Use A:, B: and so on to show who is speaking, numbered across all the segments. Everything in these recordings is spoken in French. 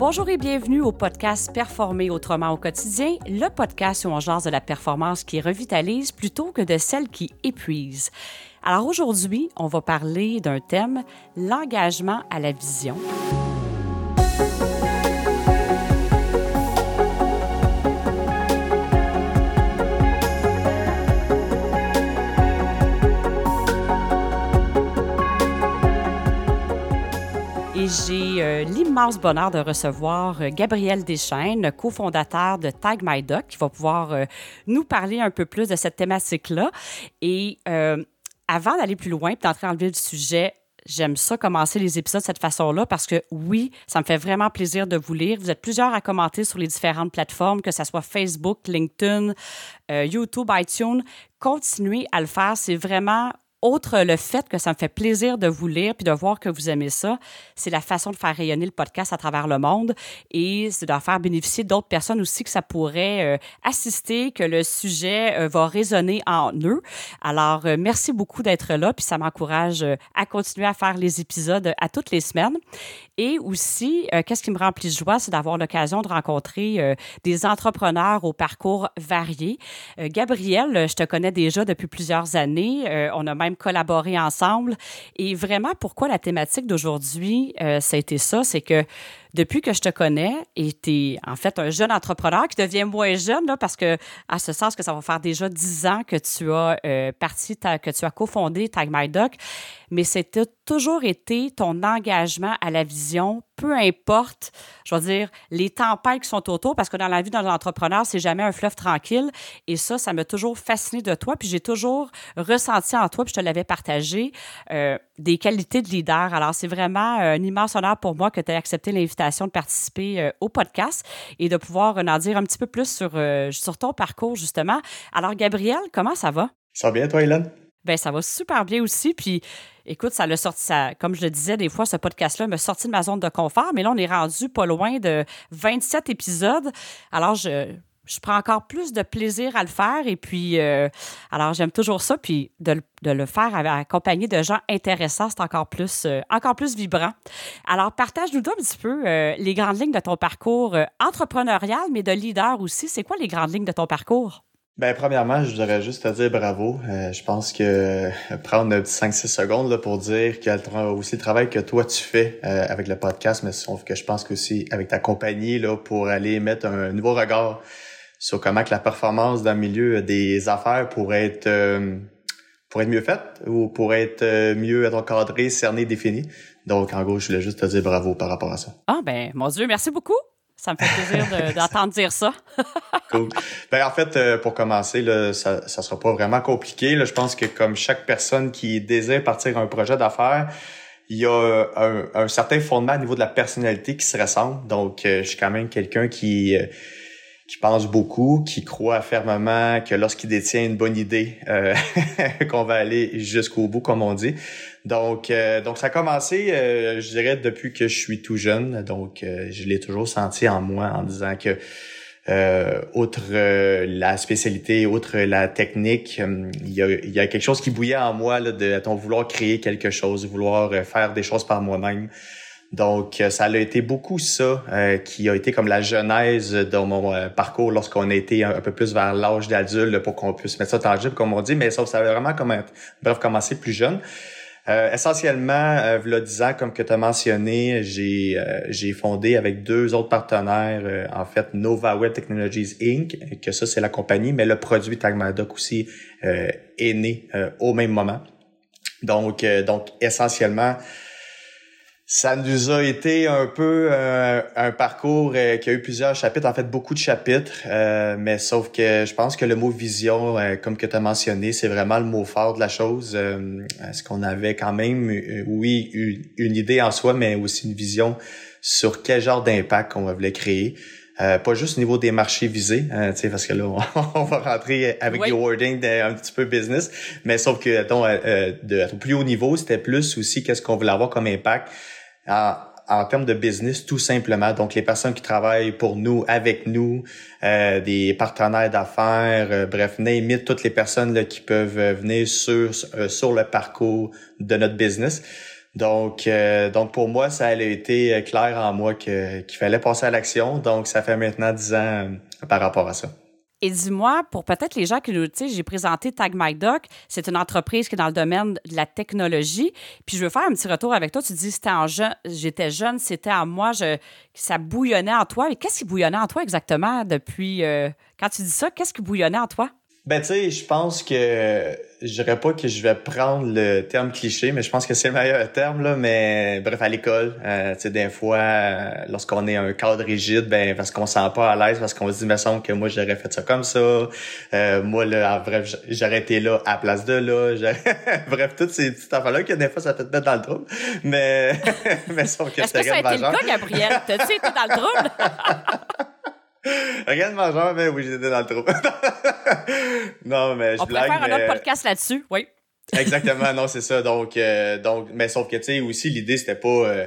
A: Bonjour et bienvenue au podcast Performer autrement au quotidien, le podcast où on jase de la performance qui revitalise plutôt que de celle qui épuise. Alors aujourd'hui, on va parler d'un thème, l'engagement à la vision. Et j'ai euh, l'immense bonheur de recevoir euh, Gabriel Deschaines, cofondateur de Tag My Duck, qui va pouvoir euh, nous parler un peu plus de cette thématique-là. Et avant d'aller plus loin et d'entrer dans le vif du sujet, j'aime ça commencer les épisodes de cette façon-là parce que oui, ça me fait vraiment plaisir de vous lire. Vous êtes plusieurs à commenter sur les différentes plateformes, que ce soit Facebook, LinkedIn, YouTube, iTunes. Continuez à le faire. C'est vraiment autre le fait que ça me fait plaisir de vous lire puis de voir que vous aimez ça, c'est la façon de faire rayonner le podcast à travers le monde et c'est de faire bénéficier d'autres personnes aussi que ça pourrait euh, assister, que le sujet euh, va résonner en eux. Alors, euh, merci beaucoup d'être là puis ça m'encourage à continuer à faire les épisodes à toutes les semaines. Et aussi, qu'est-ce qui me remplit de joie, c'est d'avoir l'occasion de rencontrer des entrepreneurs au parcours varié. Gabriel, je te connais déjà depuis plusieurs années. on a même collaborer ensemble. Et vraiment, pourquoi la thématique d'aujourd'hui, euh, ça a été ça, c'est que depuis que je te connais, et tu es en fait un jeune entrepreneur qui devient moins jeune, là, parce que, à ce sens que ça va faire déjà dix ans que tu as euh, parti, que tu as cofondé Tag My Doc, mais c'était toujours été ton engagement à la vision, peu importe, je veux dire, les tempêtes qui sont autour, parce que dans la vie d'un entrepreneur, c'est jamais un fleuve tranquille. Et ça, ça m'a toujours fasciné de toi. Puis j'ai toujours ressenti en toi, puis je te l'avais partagé, euh, des qualités de leader. Alors, c'est vraiment un immense honneur pour moi que tu aies accepté l'invitation de participer euh, au podcast et de pouvoir en dire un petit peu plus sur, euh, sur ton parcours, justement. Alors, Gabriel, comment ça va?
B: Ça va bien, toi, Hélène?
A: Ben ça va super bien aussi. Puis, écoute, ça l'a sorti, ça, comme je le disais, des fois, ce podcast-là m'a sorti de ma zone de confort, mais là, on est rendu pas loin de 27 épisodes. Alors, je, je prends encore plus de plaisir à le faire. Et puis, euh, alors, j'aime toujours ça. Puis, de, le faire accompagné de gens intéressants, c'est encore plus, euh, encore plus vibrant. Alors, partage-nous un petit peu euh, les grandes lignes de ton parcours entrepreneurial, mais de leader aussi. C'est quoi les grandes lignes de ton parcours?
B: Ben, premièrement, je voudrais juste te dire bravo. je pense que prendre 5-6 secondes là, pour dire qu'il y a aussi le travail que toi tu fais avec le podcast, mais sauf que je pense que aussi avec ta compagnie là, pour aller mettre un nouveau regard sur comment que la performance dans le milieu des affaires pourrait être euh, pourrait être mieux faite ou pourrait être euh, mieux être encadrée, cernée, définie. Donc, en gros, je voulais juste te dire bravo par rapport à ça.
A: Ah, ben, mon Dieu, merci beaucoup. Ça me fait plaisir d'entendre dire ça.
B: cool. Ben, en fait, euh, pour commencer, là, ça, ça sera pas vraiment compliqué. Là. Je pense que comme chaque personne qui désire partir un projet d'affaires, il y a un, un, certain fondement au niveau de la personnalité qui se ressemble. Donc, je suis quand même quelqu'un qui qui pense beaucoup, qui croit fermement que lorsqu'il détient une bonne idée, euh, qu'on va aller jusqu'au bout, comme on dit. Donc, euh, donc ça a commencé, euh, je dirais, depuis que je suis tout jeune. Donc, je l'ai toujours senti en moi en disant que, outre la spécialité, outre la technique, il y, a, y a quelque chose qui bouillait en moi là, de, de vouloir créer quelque chose, vouloir faire des choses par moi-même. Donc, euh, ça a été beaucoup ça euh, qui a été comme la genèse de mon euh, parcours lorsqu'on a été un, peu plus vers l'âge d'adulte pour qu'on puisse mettre ça tangible, comme on dit, mais ça, ça a vraiment comme bref, commencé plus jeune. essentiellement, euh, là, 10 ans, comme que tu as mentionné, j'ai j'ai fondé avec deux autres partenaires, en fait, Nova Web Technologies Inc., que ça, c'est la compagnie, mais le produit Tagmadoc aussi est né au même moment. Donc, donc essentiellement, ça nous a été un peu euh, un parcours euh, qui a eu plusieurs chapitres, en fait beaucoup de chapitres, euh, mais sauf que je pense que le mot vision, comme que tu as mentionné, c'est vraiment le mot fort de la chose. Est-ce qu'on avait quand même, oui, une, idée en soi, mais aussi une vision sur quel genre d'impact qu'on voulait créer. pas juste au niveau des marchés visés, euh, parce que là, on, va rentrer avec des wording un petit peu business, mais sauf que, attends, de, plus haut niveau, c'était plus aussi qu'est-ce qu'on voulait avoir comme impact en, en termes de business, tout simplement. Donc, les personnes qui travaillent pour nous, avec nous, euh, des partenaires d'affaires, euh, bref, name toutes les personnes là, qui peuvent euh, venir sur, sur le parcours de notre business. Donc, donc pour moi, ça a été clair en moi qu'il fallait passer à l'action. Donc, ça fait maintenant dix ans par rapport à ça.
A: Et dis-moi, pour peut-être les gens qui nous, tu sais, j'ai présenté Tag My Doc, c'est une entreprise qui est dans le domaine de la technologie. Puis je veux faire un petit retour avec toi. Tu dis, c'était en jeune, j'étais jeune, c'était en moi, je, ça bouillonnait en toi. Mais qu'est-ce qui bouillonnait en toi exactement depuis, euh, quand tu dis ça, qu'est-ce qui bouillonnait en toi?
B: Ben, tu sais, je pense que je dirais pas que je vais prendre le terme cliché, mais je pense que c'est le meilleur terme, là. Mais bref, à l'école, euh, tu sais, des fois, euh, lorsqu'on est un cadre rigide, ben parce qu'on se sent pas à l'aise, parce qu'on se dit, me semble que moi, j'aurais fait ça comme ça. Euh, moi, là, bref, j'aurais été là à place de là. bref, toutes ces petites affaires-là que des fois, ça peut te mettre dans le trouble. Mais, mais sauf
A: que c'est rien de majeur. Est-ce que ça a été le cas, Gabriel? T'as-tu été dans le trouble?
B: Rien de majeur, mais oui, j'étais dans le trou. non, mais je
A: On
B: blague.
A: On faire un autre podcast là-dessus, oui.
B: Exactement, non, c'est ça. Donc, euh, donc, mais sauf que, tu sais, aussi, l'idée, c'était pas... Euh,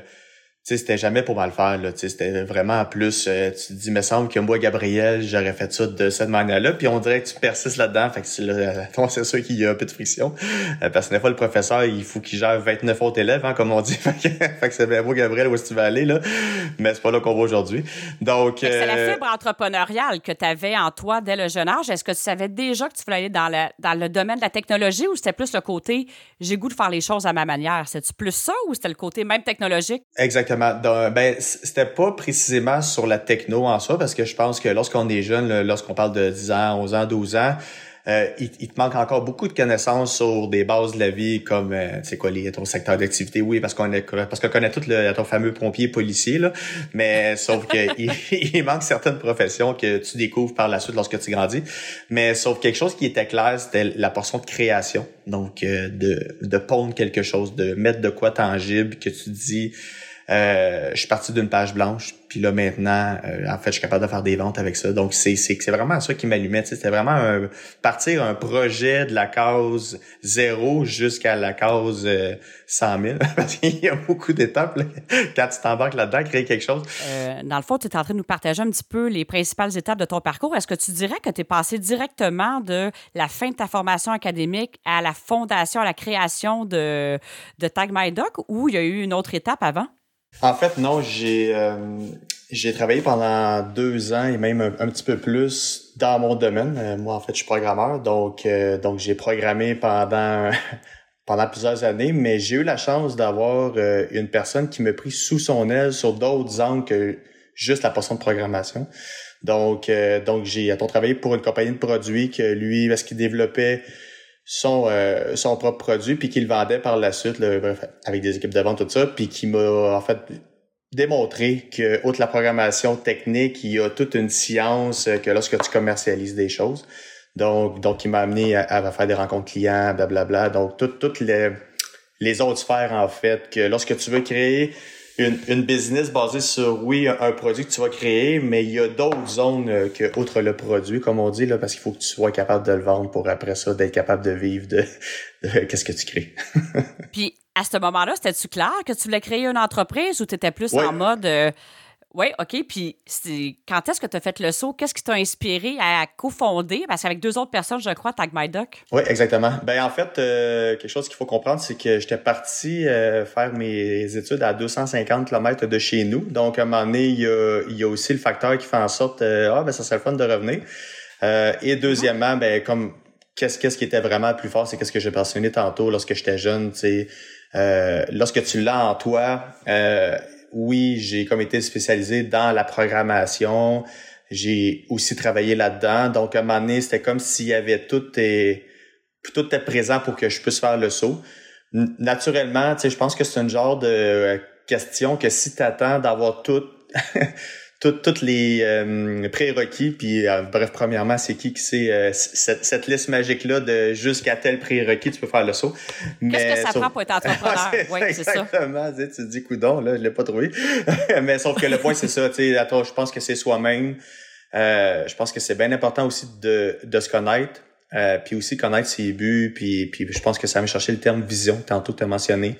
B: sais, c'était jamais pour mal faire, là. Tu c'était vraiment plus, euh, tu te dis, me semble que moi, Gabriel, j'aurais fait ça de cette manière-là. Puis on dirait que tu persistes là-dedans. Fait que c'est, là, c'est sûr qu'il y a un peu de friction. Euh, parce que des fois, le professeur, il faut qu'il gère 29 autres élèves, hein, comme on dit. fait que, c'est bien beau, Gabriel, où est-ce que tu vas aller, là. Mais c'est pas là qu'on va aujourd'hui. Donc.
A: C'est la euh, fibre entrepreneuriale que tu avais en toi dès le jeune âge. Est-ce que tu savais déjà que tu voulais aller dans, la, dans le domaine de la technologie ou c'était plus le côté, j'ai goût de faire les choses à ma manière? C'est-tu plus ça ou c'était le côté même technologique?
B: Exactement ben, c'était pas précisément sur la techno en soi, parce que je pense que lorsqu'on est jeune, lorsqu'on parle de 10 ans, 11 ans, 12 ans, euh, il, te manque encore beaucoup de connaissances sur des bases de la vie comme euh, c'est quoi les ton secteur d'activité. Oui parce qu'on est parce qu'on connaît tout le ton fameux pompier policier là. Mais sauf que il, manque certaines professions que tu découvres par la suite lorsque tu grandis. Mais sauf quelque chose qui était clair c'était la portion de création. Donc euh, de de pondre quelque chose de mettre de quoi tangible que tu dis euh, je suis parti d'une page blanche, puis là maintenant, euh, en fait, je suis capable de faire des ventes avec ça. Donc c'est c'est vraiment ça qui m'allumait. C'était vraiment un, partir un projet de la cause zéro jusqu'à la cause euh, 100 000 parce qu'il y a beaucoup d'étapes quand tu t'embarques là-dedans, créer quelque chose.
A: Euh, dans le fond, tu es en train de nous partager un petit peu les principales étapes de ton parcours. Est-ce que tu dirais que tu es passé directement de la fin de ta formation académique à la fondation, à la création de, de Tag My Doc ou il y a eu une autre étape avant?
B: En fait, non, j'ai euh, j'ai travaillé pendant deux ans et même un, petit peu plus dans mon domaine. Euh, moi, en fait, je suis programmeur, donc euh, donc j'ai programmé pendant pendant plusieurs années, mais j'ai eu la chance d'avoir une personne qui me prit sous son aile sur d'autres angles que juste la portion de programmation. Donc donc j'ai travaillé pour une compagnie de produits que lui, parce qu'il développait son euh, son propre produit puis qu'il vendait par la suite avec des équipes de vente tout ça puis qui m'a en fait démontré que outre la programmation technique il y a toute une science que lorsque tu commercialises des choses. Donc donc il m'a amené à, faire des rencontres clients blablabla. Donc toutes toutes les les autres sphères en fait que lorsque tu veux créer une, une business basée sur, oui, un, produit que tu vas créer, mais il y a d'autres zones euh, que outre le produit, comme on dit, là, parce qu'il faut que tu sois capable de le vendre pour après ça, d'être capable de vivre de, qu'est-ce que tu crées.
A: Puis, à ce moment-là, c'était-tu clair que tu voulais créer une entreprise ou tu étais plus en mode... Euh, oui, OK. Puis quand est-ce que tu as fait le saut? Qu'est-ce qui t'a inspiré à cofonder? Parce qu'avec deux autres personnes, je crois, Tag My Doc.
B: Oui, exactement. Ben en fait, euh, quelque chose qu'il faut comprendre, c'est que j'étais parti euh, faire mes études à 250 km de chez nous. Donc, à un moment donné, il y a, aussi le facteur qui fait en sorte, euh, ah, ben ça serait le fun de revenir. et deuxièmement, ben comme qu'est-ce qu'est-ce qui était vraiment le plus fort, c'est qu'est-ce que j'ai mentionné tantôt lorsque j'étais jeune, tu sais. Euh, lorsque tu l'as en toi, euh, oui, j'ai comme été spécialisé dans la programmation. J'ai aussi travaillé là-dedans. Donc, à un moment donné, c'était comme s'il y avait tout et tout était présent pour que je puisse faire le saut. Naturellement, tu sais, je pense que c'est une genre de question que si tu attends d'avoir tout toutes les euh, prérequis. Puis, euh, bref, premièrement, c'est qui qui sait euh, cette, cette, liste magique-là de jusqu'à tel prérequis, tu peux faire le saut.
A: Qu'est-ce que ça prend pour être entrepreneur? oui, c'est ça.
B: Exactement. Tu, te dis, coudon, là, je l'ai pas trouvé. mais sauf que le point, c'est ça. Tu sais, je pense que c'est soi-même. je pense que c'est bien important aussi de, de se connaître. puis aussi connaître ses buts. Puis, puis je pense que ça va chercher le terme vision, tantôt tu as mentionné.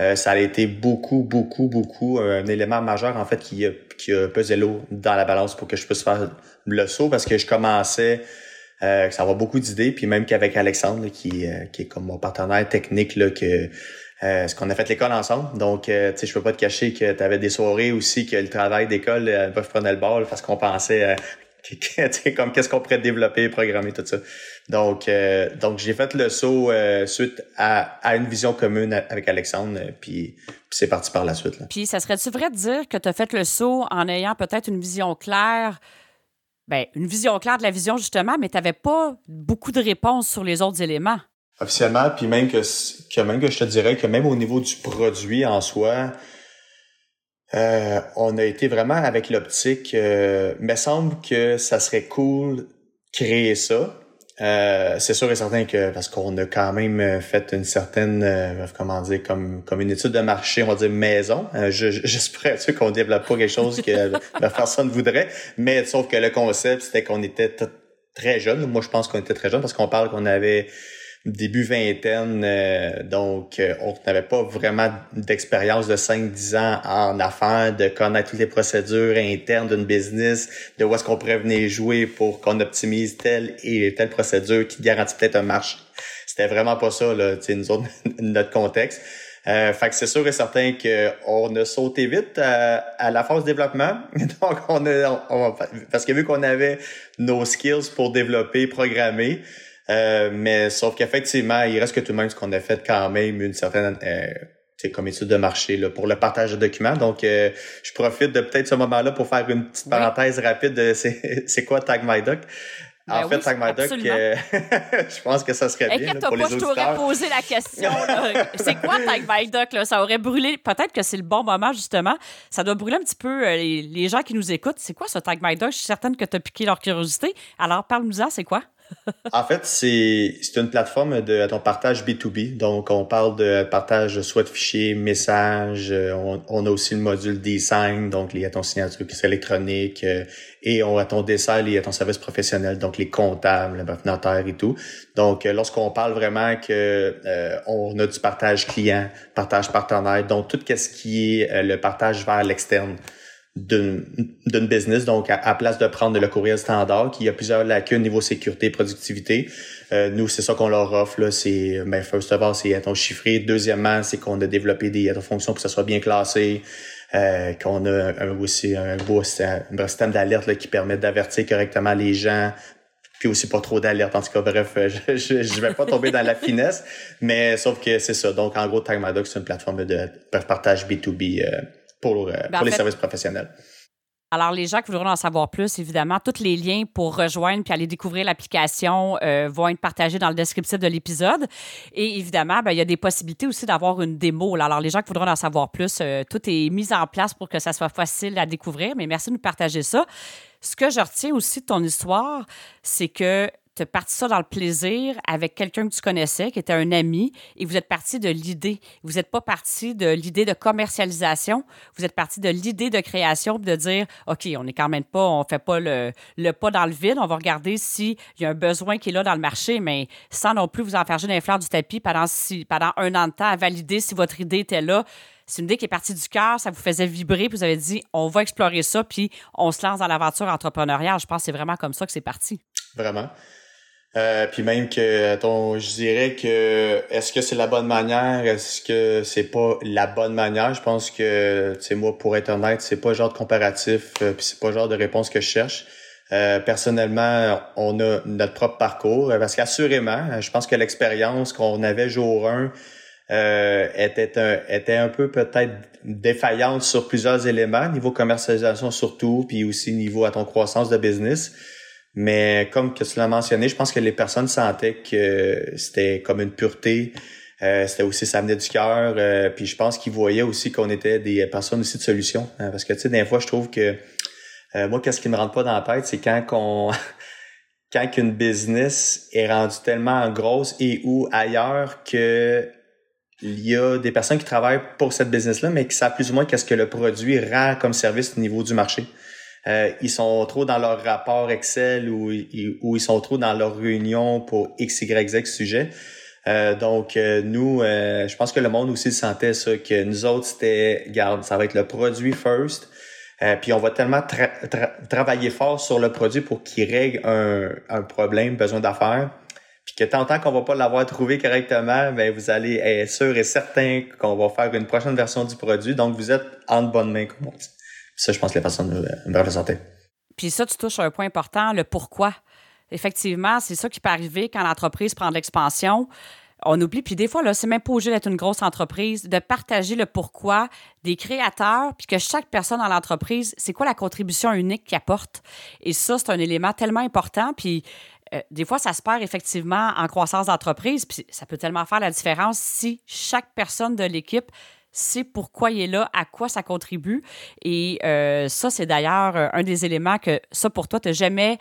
B: Euh, ça a été beaucoup, beaucoup, beaucoup un élément majeur en fait qui a, pesé l'eau dans la balance pour que je puisse faire le saut parce que je commençais euh, ça avoir beaucoup d'idées puis même qu'avec Alexandre qui, euh, qui est comme mon partenaire technique là que euh, ce qu'on a fait l'école ensemble. Donc, euh, tu sais, je peux pas te cacher que tu avais des soirées aussi que le travail d'école, euh, prenait le bol parce qu'on pensait euh, comme qu'est-ce qu'on pourrait développer, programmer, tout ça. Donc, euh, donc j'ai fait le saut euh, suite à, à, une vision commune avec Alexandre, puis, puis c'est parti par la suite. Là.
A: Puis, ça serait-tu vrai de dire que tu as fait le saut en ayant peut-être une vision claire, ben, une vision claire de la vision justement, mais tu n'avais pas beaucoup de réponses sur les autres éléments?
B: Officiellement, puis même que, que même que je te dirais que même au niveau du produit en soi, euh, on a été vraiment avec l'optique. Euh, me semble que ça serait cool créer ça. Euh, c'est sûr et certain que parce qu'on a quand même fait une certaine euh, comment dire comme comme une étude de marché on va dire maison. Euh, j'espère je, qu'on développe pas quelque chose que personne voudrait. Mais sauf que le concept c'était qu'on était très jeune moi je pense qu'on était très jeune parce qu'on parle qu'on avait début vingtaine, euh, donc euh, on n'avait pas vraiment d'expérience de 5-10 ans en affaires, de connaître toutes les procédures internes d'une business, de où est-ce qu'on pourrait venir jouer pour qu'on optimise telle et telle procédure qui garantit peut-être un marché. C'était vraiment pas ça, là, nous autres, notre contexte. Euh, fait que c'est sûr et certain qu'on a sauté vite à, à, la phase développement. Donc, on a, on, parce que vu qu'on avait nos skills pour développer, programmer, euh, mais sauf qu'effectivement, il reste que tout de même ce qu'on a fait quand même une certaine euh, comme étude de marché là, pour le partage de documents. Donc, euh, je profite de peut-être ce moment-là pour faire une petite parenthèse rapide de c'est quoi Tag My Doc? En ben fait, Tag My Doc, euh, je pense que ça serait bien là, pour les auditeurs.
A: Je t'aurais posé la question. c'est quoi Tag My Doc? Là? Ça aurait brûlé. Peut-être que c'est le bon moment, justement. Ça doit brûler un petit peu euh, les, les gens qui nous écoutent. C'est quoi ce Tag My Doc? Je suis certaine que tu as piqué leur curiosité. Alors, parle-nous-en, c'est quoi?
B: En fait, c'est une plateforme de ton partage B2B. Donc, on parle de partage soit de fichiers, messages. Euh, on, on a aussi le module design, donc lié à ton signature électronique. Euh, et on a ton dessert lié à ton service professionnel, donc les comptables, le notaire et tout. Donc, euh, lorsqu'on parle vraiment que on a du partage client, partage partenaire, donc tout ce qui est le partage vers l'externe d'une business. Donc, à, place de prendre le courriel standard, qui a plusieurs lacunes niveau sécurité, productivité, euh, nous, c'est ça qu'on leur offre. Là, c'est, ben, first of all, c'est ton chiffré. Deuxièmement, c'est qu'on a développé des fonctions pour que ça soit bien classé. Euh, qu'on a aussi un beau système d'alerte qui permet d'avertir correctement les gens, puis aussi pas trop d'alerte. En tout cas, bref, je, je, vais pas tomber dans la finesse, mais sauf que c'est ça. Donc, en gros, TagMadoc, c'est une plateforme de partage B2B euh, pour, euh, ben, pour les services professionnels.
A: Alors, les gens qui voudront en savoir plus, évidemment, tous les liens pour rejoindre puis aller découvrir l'application euh, vont être partagés dans le descriptif de l'épisode. Et évidemment, ben, il y a des possibilités aussi d'avoir une démo. Alors, les gens qui voudront en savoir plus, euh, tout est mis en place pour que ça soit facile à découvrir. Mais merci de nous partager ça. Ce que je retiens aussi de ton histoire, c'est que tu parti ça dans le plaisir avec quelqu'un que tu connaissais, qui était un ami, et vous êtes parti de l'idée. Vous n'êtes pas parti de l'idée de commercialisation, vous êtes parti de l'idée de création, de dire, OK, on n'est quand même pas, on fait pas le, le pas dans le vide, on va regarder s'il y a un besoin qui est là dans le marché, mais sans non plus vous enferger dans les fleurs du tapis pendant, si, pendant un an de temps à valider si votre idée était là c'est une idée qui est partie du cœur, ça vous faisait vibrer, puis vous avez dit, on va explorer ça, puis on se lance dans l'aventure entrepreneuriale. Je pense que c'est vraiment comme ça que c'est parti.
B: Vraiment. Euh, puis même que ton, je dirais que est-ce que c'est la bonne manière, est-ce que c'est pas la bonne manière? Je pense que tu sais moi pour être honnête, c'est pas le genre de comparatif, euh, puis c'est pas le genre de réponse que je cherche. Euh, personnellement, on a notre propre parcours parce qu'assurément, je pense que l'expérience qu'on avait jour 1 était un, était un peu peut-être défaillante sur plusieurs éléments, niveau commercialisation surtout, puis aussi niveau à ton croissance de business. Mais comme tu l'as mentionné, je pense que les personnes sentaient que c'était comme une pureté. Euh, c'était aussi ça venait du cœur. Euh, puis je pense qu'ils voyaient aussi qu'on était des personnes aussi de solution. Hein, parce que tu sais, des fois, je trouve que euh, moi, qu'est-ce qui me rentre pas dans la tête, c'est quand qu'on quand qu'une business est rendue tellement grosse et ou ailleurs que il y a des personnes qui travaillent pour cette business-là, mais qui savent plus ou moins qu'est-ce que le produit rend comme service au niveau du marché. Euh, ils sont trop dans leur rapport Excel ou, ils sont trop dans leur réunion pour X, Y, Z sujet. Euh, donc, euh, nous, je pense que le monde aussi sentait ça, que nous autres, c'était, garde, ça va être le produit first. puis on va tellement travailler fort sur le produit pour qu'il règle un, un problème, besoin d'affaires. puis que tant qu'on va pas l'avoir trouvé correctement, ben vous allez être sûr et certain qu'on va faire une prochaine version du produit. Donc, vous êtes en bonne main, comme on dit. Ça, je pense que les personnes devraient le santé.
A: Puis ça, tu touches un point important, le pourquoi. Effectivement, c'est ça qui peut arriver quand l'entreprise prend de l'expansion on oublie. Puis des fois, là, c'est même pas obligé d'être une grosse entreprise, de partager le pourquoi des créateurs, puis que chaque personne dans l'entreprise, c'est quoi la contribution unique qu'il apporte. Et ça, c'est un élément tellement important. Puis euh, des fois, ça se perd effectivement en croissance d'entreprise, puis ça peut tellement faire la différence si chaque personne de l'équipe sait pourquoi il est là, à quoi ça contribue. Et euh, ça, c'est d'ailleurs euh, un des éléments que ça, pour toi, tu jamais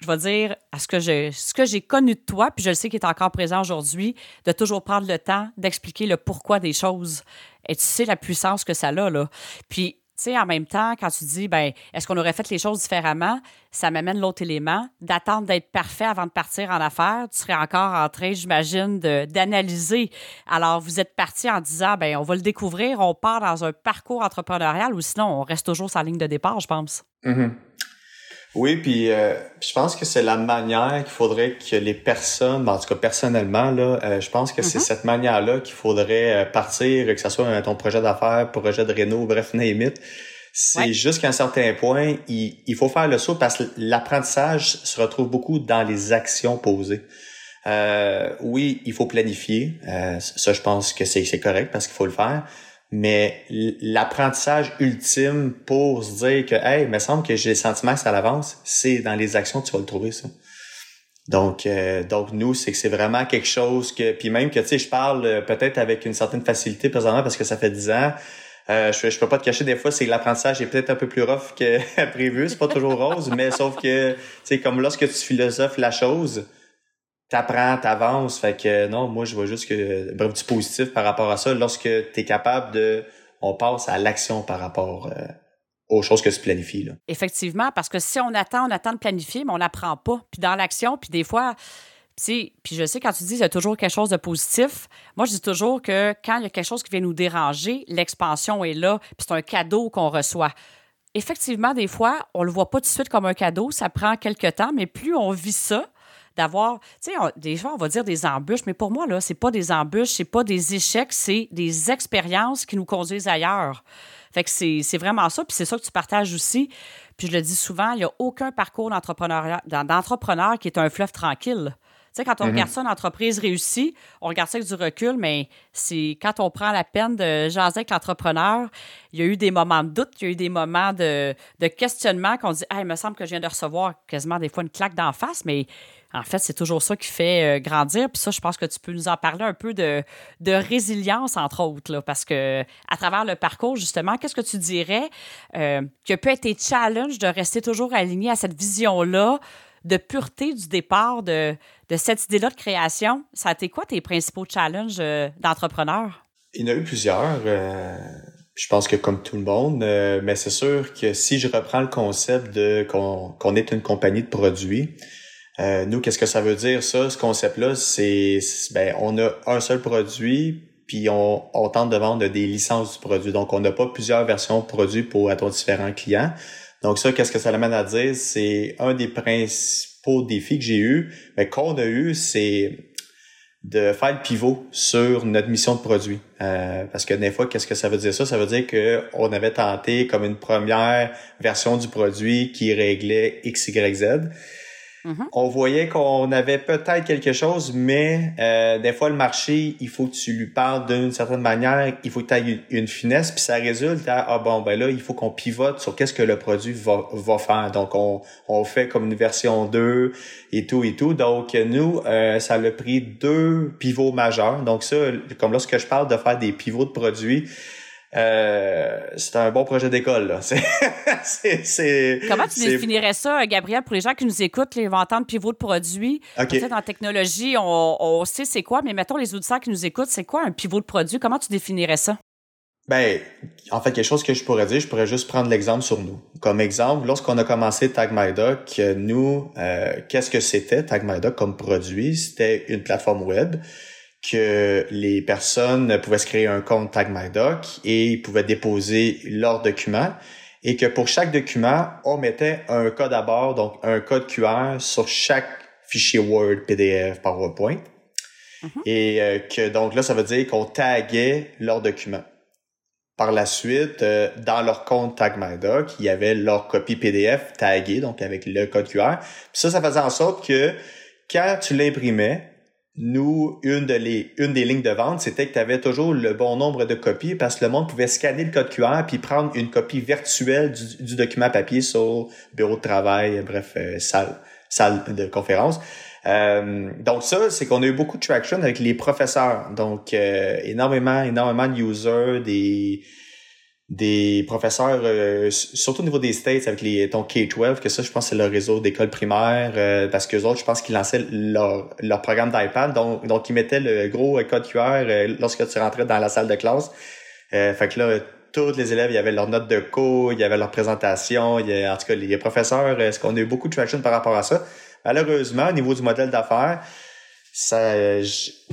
A: je vais dire, à ce que j'ai, ce que j'ai connu de toi, puis je le sais qu'il est encore présent aujourd'hui, de toujours prendre le temps d'expliquer le pourquoi des choses. Et tu sais la puissance que ça a, là. Puis, en même temps, quand tu dis, ben, est-ce qu'on aurait fait les choses différemment, ça m'amène l'autre élément, d'attendre d'être parfait avant de partir en affaires. Tu serais encore en train, j'imagine, d'analyser. Alors, vous êtes parti en disant, ben, on va le découvrir, on part dans un parcours entrepreneurial ou sinon, on reste toujours la ligne de départ, je pense.
B: Mm-hmm. Oui, puis euh, je pense que c'est la manière qu'il faudrait que les personnes, ben, en tout cas personnellement, là, euh, je pense que c'est mm-hmm. cette manière-là qu'il faudrait euh, partir, que ce soit ton projet d'affaires, projet de réno, bref, name. C'est jusqu'à un certain point, il, il, faut faire le saut parce que l'apprentissage se retrouve beaucoup dans les actions posées. oui, il faut planifier. ça, je pense que c'est correct parce qu'il faut le faire. Mais l'apprentissage ultime pour se dire que, hey, il me semble que j'ai le sentiment que ça avance, c'est dans les actions que tu vas le trouver, ça. Donc, euh, donc nous, c'est que c'est vraiment quelque chose que, puis même que, tu sais, je parle euh, peut-être avec une certaine facilité présentement parce que ça fait dix ans. Euh, je, je peux pas te cacher des fois, c'est que l'apprentissage est peut-être un peu plus rough que prévu. C'est pas toujours rose, mais sauf que, tu sais, comme lorsque tu philosophes la chose, t'apprends, t'avances. Fait que non, moi je vois juste que bref du positif par rapport à ça. Lorsque tu es capable de, on passe à l'action par rapport euh, aux choses que tu planifies. Là.
A: Effectivement, parce que si on attend, on attend de planifier, mais on n'apprend pas. Puis dans l'action, puis des fois, puis je sais, quand tu dis qu'il y a toujours quelque chose de positif, moi, je dis toujours que quand il y a quelque chose qui vient nous déranger, l'expansion est là, puis c'est un cadeau qu'on reçoit. Effectivement, des fois, on le voit pas tout de suite comme un cadeau, ça prend quelques temps, mais plus on vit ça, d'avoir, tu sais, des fois, on va dire des embûches, mais pour moi, là, c'est pas des embûches, c'est pas des échecs, c'est des expériences qui nous conduisent ailleurs. Fait que c'est vraiment ça, puis c'est ça que tu partages aussi. Puis je le dis souvent, il n'y a aucun parcours d'entrepreneur qui est un fleuve tranquille. Tu sais, quand on mm-hmm. regarde ça, une entreprise réussie, on regarde ça avec du recul, mais c'est quand on prend la peine de jaser avec l'entrepreneur, il y a eu des moments de doute, il y a eu des moments de, de questionnement qu'on dit, ah, il me semble que je viens de recevoir quasiment des fois une claque d'en face, mais en fait, c'est toujours ça qui fait euh, grandir. Puis ça, je pense que tu peux nous en parler un peu de, de résilience, entre autres, là, parce que à travers le parcours, justement, qu'est-ce que tu dirais euh, que peut être tes challenges de rester toujours aligné à cette vision-là, de pureté du départ de, de cette idée-là de création? Ça a été quoi tes principaux challenges euh, d'entrepreneur?
B: Il y en a eu plusieurs. je pense que comme tout le monde, mais c'est sûr que si je reprends le concept de qu'on est une compagnie de produits, euh, nous, qu'est-ce que ça veut dire, ça, ce concept-là? C'est, ben, on a un seul produit, puis on, on, tente de vendre des licences du produit. Donc, on n'a pas plusieurs versions de produits pour être différents clients. Donc, ça, qu'est-ce que ça amène à dire? C'est un des principaux défis que j'ai eu, mais qu'on a eu, c'est de faire le pivot sur notre mission de produit. Euh, parce que des fois, qu'est-ce que ça veut dire ça? Ça veut dire qu'on avait tenté comme une première version du produit qui réglait X, Y, Z. Mm-hmm. On voyait qu'on avait peut-être quelque chose, mais euh, des fois, le marché, il faut que tu lui parles d'une certaine manière, il faut que tu aies une finesse, puis ça résulte à, ah bon, ben là, il faut qu'on pivote sur qu'est-ce que le produit va, va faire. Donc, on, on fait comme une version 2 et tout et tout. Donc, nous, euh, ça a pris deux pivots majeurs. Donc, ça, comme lorsque je parle de faire des pivots de produits, euh, c'est un bon projet d'école. Là.
A: c'est, Comment tu définirais ça, Gabriel, pour les gens qui nous écoutent, les vont entendre pivot de produit. Okay. En technologie, on, on sait c'est quoi, mais mettons les auditeurs qui nous écoutent, c'est quoi un pivot de produit? Comment tu définirais ça?
B: Ben, en fait, quelque chose que je pourrais dire, je pourrais juste prendre l'exemple sur nous. Comme exemple, lorsqu'on a commencé Tag My Doc, nous, euh, qu'est-ce que c'était Tag My Doc comme produit? C'était une plateforme web que les personnes pouvaient se créer un compte TagMyDoc et pouvaient déposer leurs documents et que pour chaque document, on mettait un code à bord, donc un code QR sur chaque fichiers Word, PDF, PowerPoint. Mhm. Et euh, que donc là, ça veut dire qu'on taguait leurs documents. Par la suite, euh, dans leur compte TagMyDoc, il y avait leur copie PDF taguée, donc avec le code QR. Puis ça, ça faisait en sorte que quand tu l'imprimais, nous, une, de les, une des lignes de vente, c'était que tu avais toujours le bon nombre de copies parce que le monde pouvait scanner le code QR puis prendre une copie virtuelle du, document papier sur bureau de travail, bref, euh, salle, salle de conférence. Euh, donc ça, c'est qu'on a eu beaucoup de traction avec les professeurs. Donc, euh, énormément, énormément de users, des des professeurs, euh, surtout au niveau des States avec les ton K-12, que ça, je pense, c'est le réseau d'écoles primaires, euh, parce que autres, je pense qu'ils lançaient leur, leur programme d'iPad, donc, donc ils mettaient le gros code QR euh, lorsque tu rentrais dans la salle de classe. fait que là, tous les élèves, il y avait leurs notes de cours, il y avait leur présentation, il y en tout cas, les professeurs, est-ce qu'on a eu beaucoup de traction par rapport à ça? Malheureusement, au niveau du modèle d'affaires, ça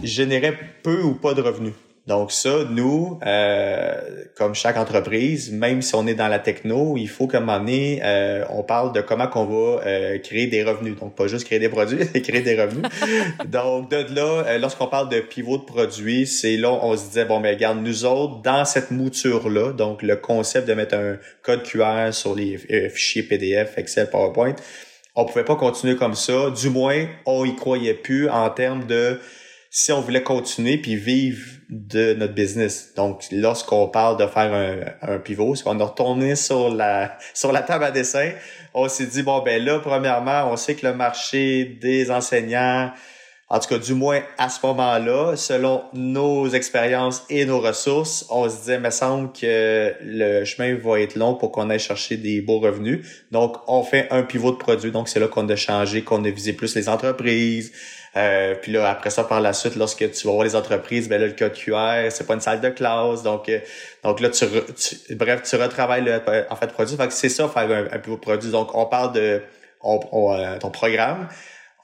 B: générait peu ou pas de revenus. Donc ça, nous, euh, comme chaque entreprise, même si on est dans la techno, il faut qu'à un moment donné, euh, on parle de comment qu'on va euh, créer des revenus. Donc pas juste créer des produits, créer des revenus. Donc de là, lorsqu'on parle de pivot de produits, c'est là on se disait bon mais regarde nous autres dans cette mouture là, donc le concept de mettre un code QR sur les fichiers PDF, Excel, PowerPoint, on pouvait pas continuer comme ça. Du moins, on y croyait plus en termes de si on voulait continuer puis vivre de notre business. Donc, lorsqu'on parle de faire un, un pivot, c'est qu'on a retourné sur la sur la table à dessin. On s'est dit bon ben là, premièrement, on sait que le marché des enseignants, en tout cas du moins à ce moment-là, selon nos expériences et nos ressources, on se disait, me semble que le chemin va être long pour qu'on aille chercher des beaux revenus. Donc, on fait un pivot de produit. Donc, c'est là qu'on a changé, qu'on a visé plus les entreprises, euh, puis là, après ça, par la suite, lorsque tu vas voir les entreprises, ben là, le code QR, c'est pas une salle de classe. Donc, euh, donc là, tu, bref, tu retravailles le en fait produit. Fait que c'est ça, faire un, un produit. Donc, on parle de euh, ton programme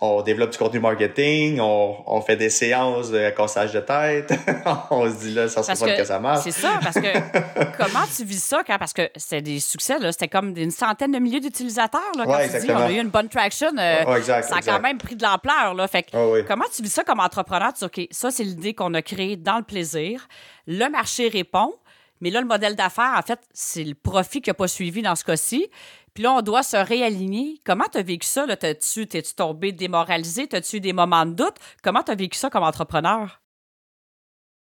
B: on développe du contenu marketing, on, on fait des séances de cassage de tête. on se dit là, ça se pas que ça marche.
A: C'est ça, parce que comment tu vis ça quand, parce que c'est des succès, là, c'était comme une centaine de milliers d'utilisateurs, là, quand tu dis, on a eu une bonne traction, euh, ça a quand même pris de l'ampleur, là. Fait comment tu vis ça comme entrepreneur? Tu dis, OK, ça, c'est l'idée qu'on a créée dans le plaisir. Le marché répond. Mais là, le modèle d'affaires, en fait, c'est le profit qui n'a pas suivi dans ce cas-ci. Puis là, on doit se réaligner. Comment tu as vécu ça? T'es-tu tombé démoralisé? T'as-tu eu des moments de doute? Comment tu as vécu ça comme entrepreneur?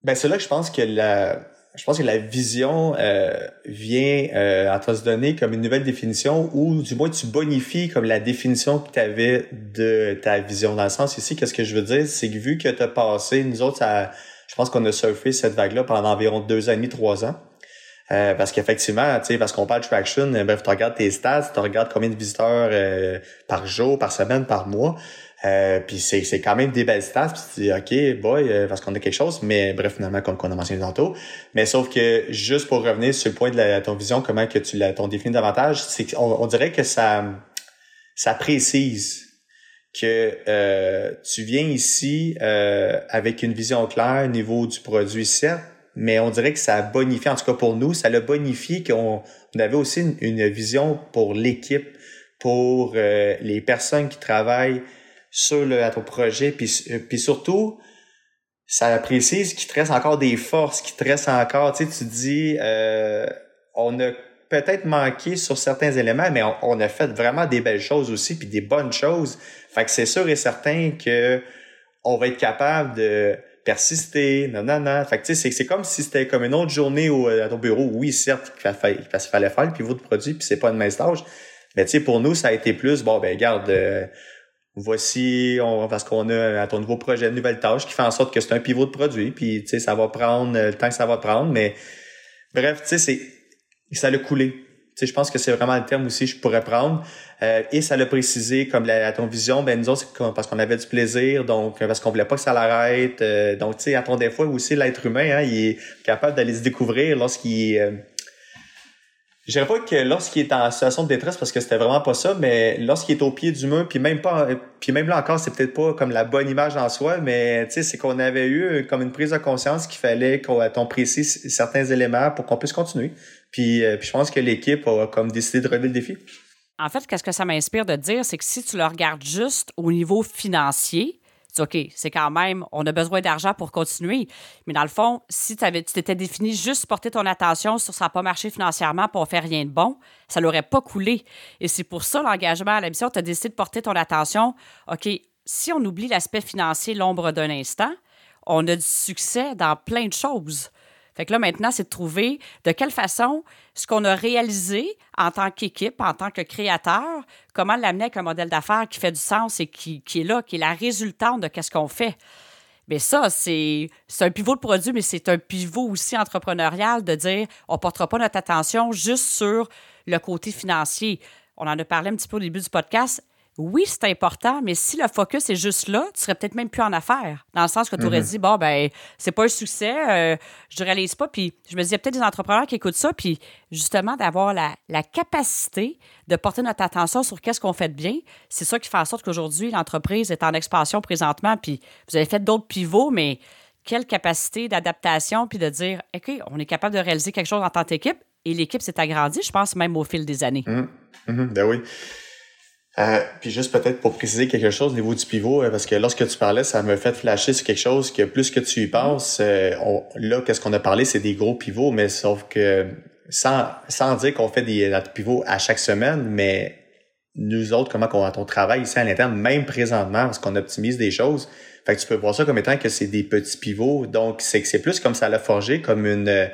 B: Ben, c'est là que je pense que la, je pense que la vision euh, vient euh, à te se donner comme une nouvelle définition ou du moins tu bonifies comme la définition que tu avais de ta vision. Dans le sens ici, qu'est-ce que je veux dire? C'est que vu que tu as passé, nous autres, je pense qu'on a surfé cette vague-là pendant environ deux ans et demi, trois ans. Euh, parce qu'effectivement, tu sais, parce qu'on parle de traction, euh, bref, tu regardes tes stats, tu regardes combien de visiteurs euh, par jour, par semaine, par mois. puis c'est, c'est quand même des belles stats. Puis tu dis, OK, boy, parce qu'on a quelque chose. Mais bref, finalement, comme on a mentionné tantôt. Mais sauf que, juste pour revenir sur le point de la, ton vision, comment que tu l'as ton définis davantage, c'est on, on dirait que ça, ça précise que tu viens ici avec une vision claire au niveau du produit, certes, mais on dirait que ça a bonifié, en tout cas pour nous, ça l'a bonifié qu'on on avait aussi une, vision pour l'équipe, pour euh, les personnes qui travaillent sur le à ton projet, puis, euh, puis surtout, ça précise qu'il te reste encore des forces, qu'il te reste encore, tu sais, tu dis, euh, on a peut-être manqué sur certains éléments, mais on, on, a fait vraiment des belles choses aussi, puis des bonnes choses. Fait que c'est sûr et certain que on va être capable de persister, non. Fait que, tu sais, c'est comme si c'était comme une autre journée au, à ton bureau. Oui, certes, qu'il fallait faire le pivot de produit, puis c'est pas une mince tâche. Mais, tu sais, pour nous, ça a été plus, bon, ben, regarde, euh, voici, on, parce qu'on a à ton nouveau projet, une nouvelle tâche qui fait en sorte que c'est un pivot de produit, puis, tu sais, ça va prendre le temps que ça va prendre, mais, bref, tu sais, c'est, ça l'a coulé je pense que c'est vraiment le terme aussi que je pourrais prendre. Euh, et ça l'a précisé comme la, ton vision, ben nous autres, c'est parce qu'on avait du plaisir, donc parce qu'on voulait pas que ça l'arrête. Euh, donc, tu sais, à ton fois aussi, l'être humain, hein, il est capable d'aller se découvrir lorsqu'il euh, je dirais pas que lorsqu'il est en situation de détresse parce que c'était vraiment pas ça, mais lorsqu'il est au pied du mur, puis même pas, puis même là encore, c'est peut-être pas comme la bonne image en soi, mais tu sais, c'est qu'on avait eu comme une prise de conscience qu'il fallait qu'on précise certains éléments pour qu'on puisse continuer. Puis, euh, puis je pense que l'équipe a comme décidé de relever le défi.
A: en fait, qu'est-ce que ça m'inspire de dire, c'est que si tu le regardes juste au niveau financier, OK, c'est quand même, on a besoin d'argent pour continuer. Mais dans le fond, si tu t'étais défini juste porter ton attention sur ça n'a pas marché financièrement pour faire rien de bon, ça l'aurait pas coulé. Et c'est pour ça l'engagement à la mission, tu as décidé de porter ton attention. OK, si on oublie l'aspect financier l'ombre d'un instant, on a du succès dans plein de choses. Fait que là, maintenant, c'est de trouver de quelle façon ce qu'on a réalisé en tant qu'équipe, en tant que créateur, comment l'amener avec un modèle d'affaires qui fait du sens et qui, est là, qui est la résultante de ce qu'on fait. Mais ça, c'est un pivot de produit, mais c'est un pivot aussi entrepreneurial de dire on ne portera pas notre attention juste sur le côté financier. On en a parlé un petit peu au début du podcast oui, c'est important, mais si le focus est juste là, tu serais peut-être même plus en affaires. Dans le sens que tu aurais mhm. dit, bon, ben, c'est pas un succès, euh, je ne réalise pas. Puis je me dis, il y a peut-être des entrepreneurs qui écoutent ça, puis justement, d'avoir la, capacité de porter notre attention sur qu'est-ce qu'on fait de bien, c'est ça qui fait en sorte qu'aujourd'hui, l'entreprise est en expansion présentement, puis vous avez fait d'autres pivots, mais quelle capacité d'adaptation, puis de dire, OK, on est capable de réaliser quelque chose en tant qu'équipe, et l'équipe s'est agrandie, je pense, même au fil des années.
B: Mhm. Mhm. Ben oui. Euh, puis juste peut-être pour préciser quelque chose au niveau du pivot, euh, parce que lorsque tu parlais, ça me fait flasher sur quelque chose que plus que tu y penses, euh, là, qu'est-ce qu'on a parlé, c'est des gros pivots, mais sauf que sans, sans dire qu'on fait des pivots à chaque semaine, mais nous autres, comment on, travaille ici à l'interne, même présentement, parce qu'on optimise des choses. Fait que tu peux voir ça comme étant que c'est des petits pivots. Donc, c'est que c'est plus comme ça l'a forgé, comme une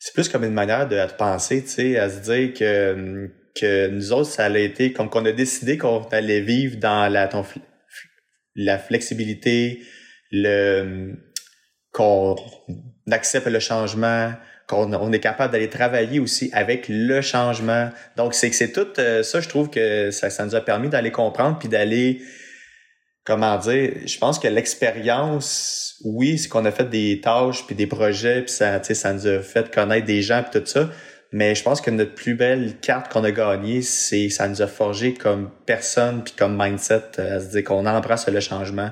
B: c'est plus comme une manière de, de penser, tu sais, à se dire que que nous autres, ça a été comme qu'on a décidé qu'on allait vivre dans la, la flexibilité, le qu'on accepte le changement, qu'on on est capable d'aller travailler aussi avec le changement. Donc, c'est que c'est tout euh, ça, je trouve que ça, ça nous a permis d'aller comprendre puis d'aller, comment dire, je pense que l'expérience, oui, c'est qu'on a fait des tâches puis des projets puis ça, ça nous a fait connaître des gens puis tout ça, mais je pense que notre plus belle carte qu'on a gagnée, c'est ça nous a forgé comme personne puis comme mindset euh, à se dire qu'on embrasse le changement.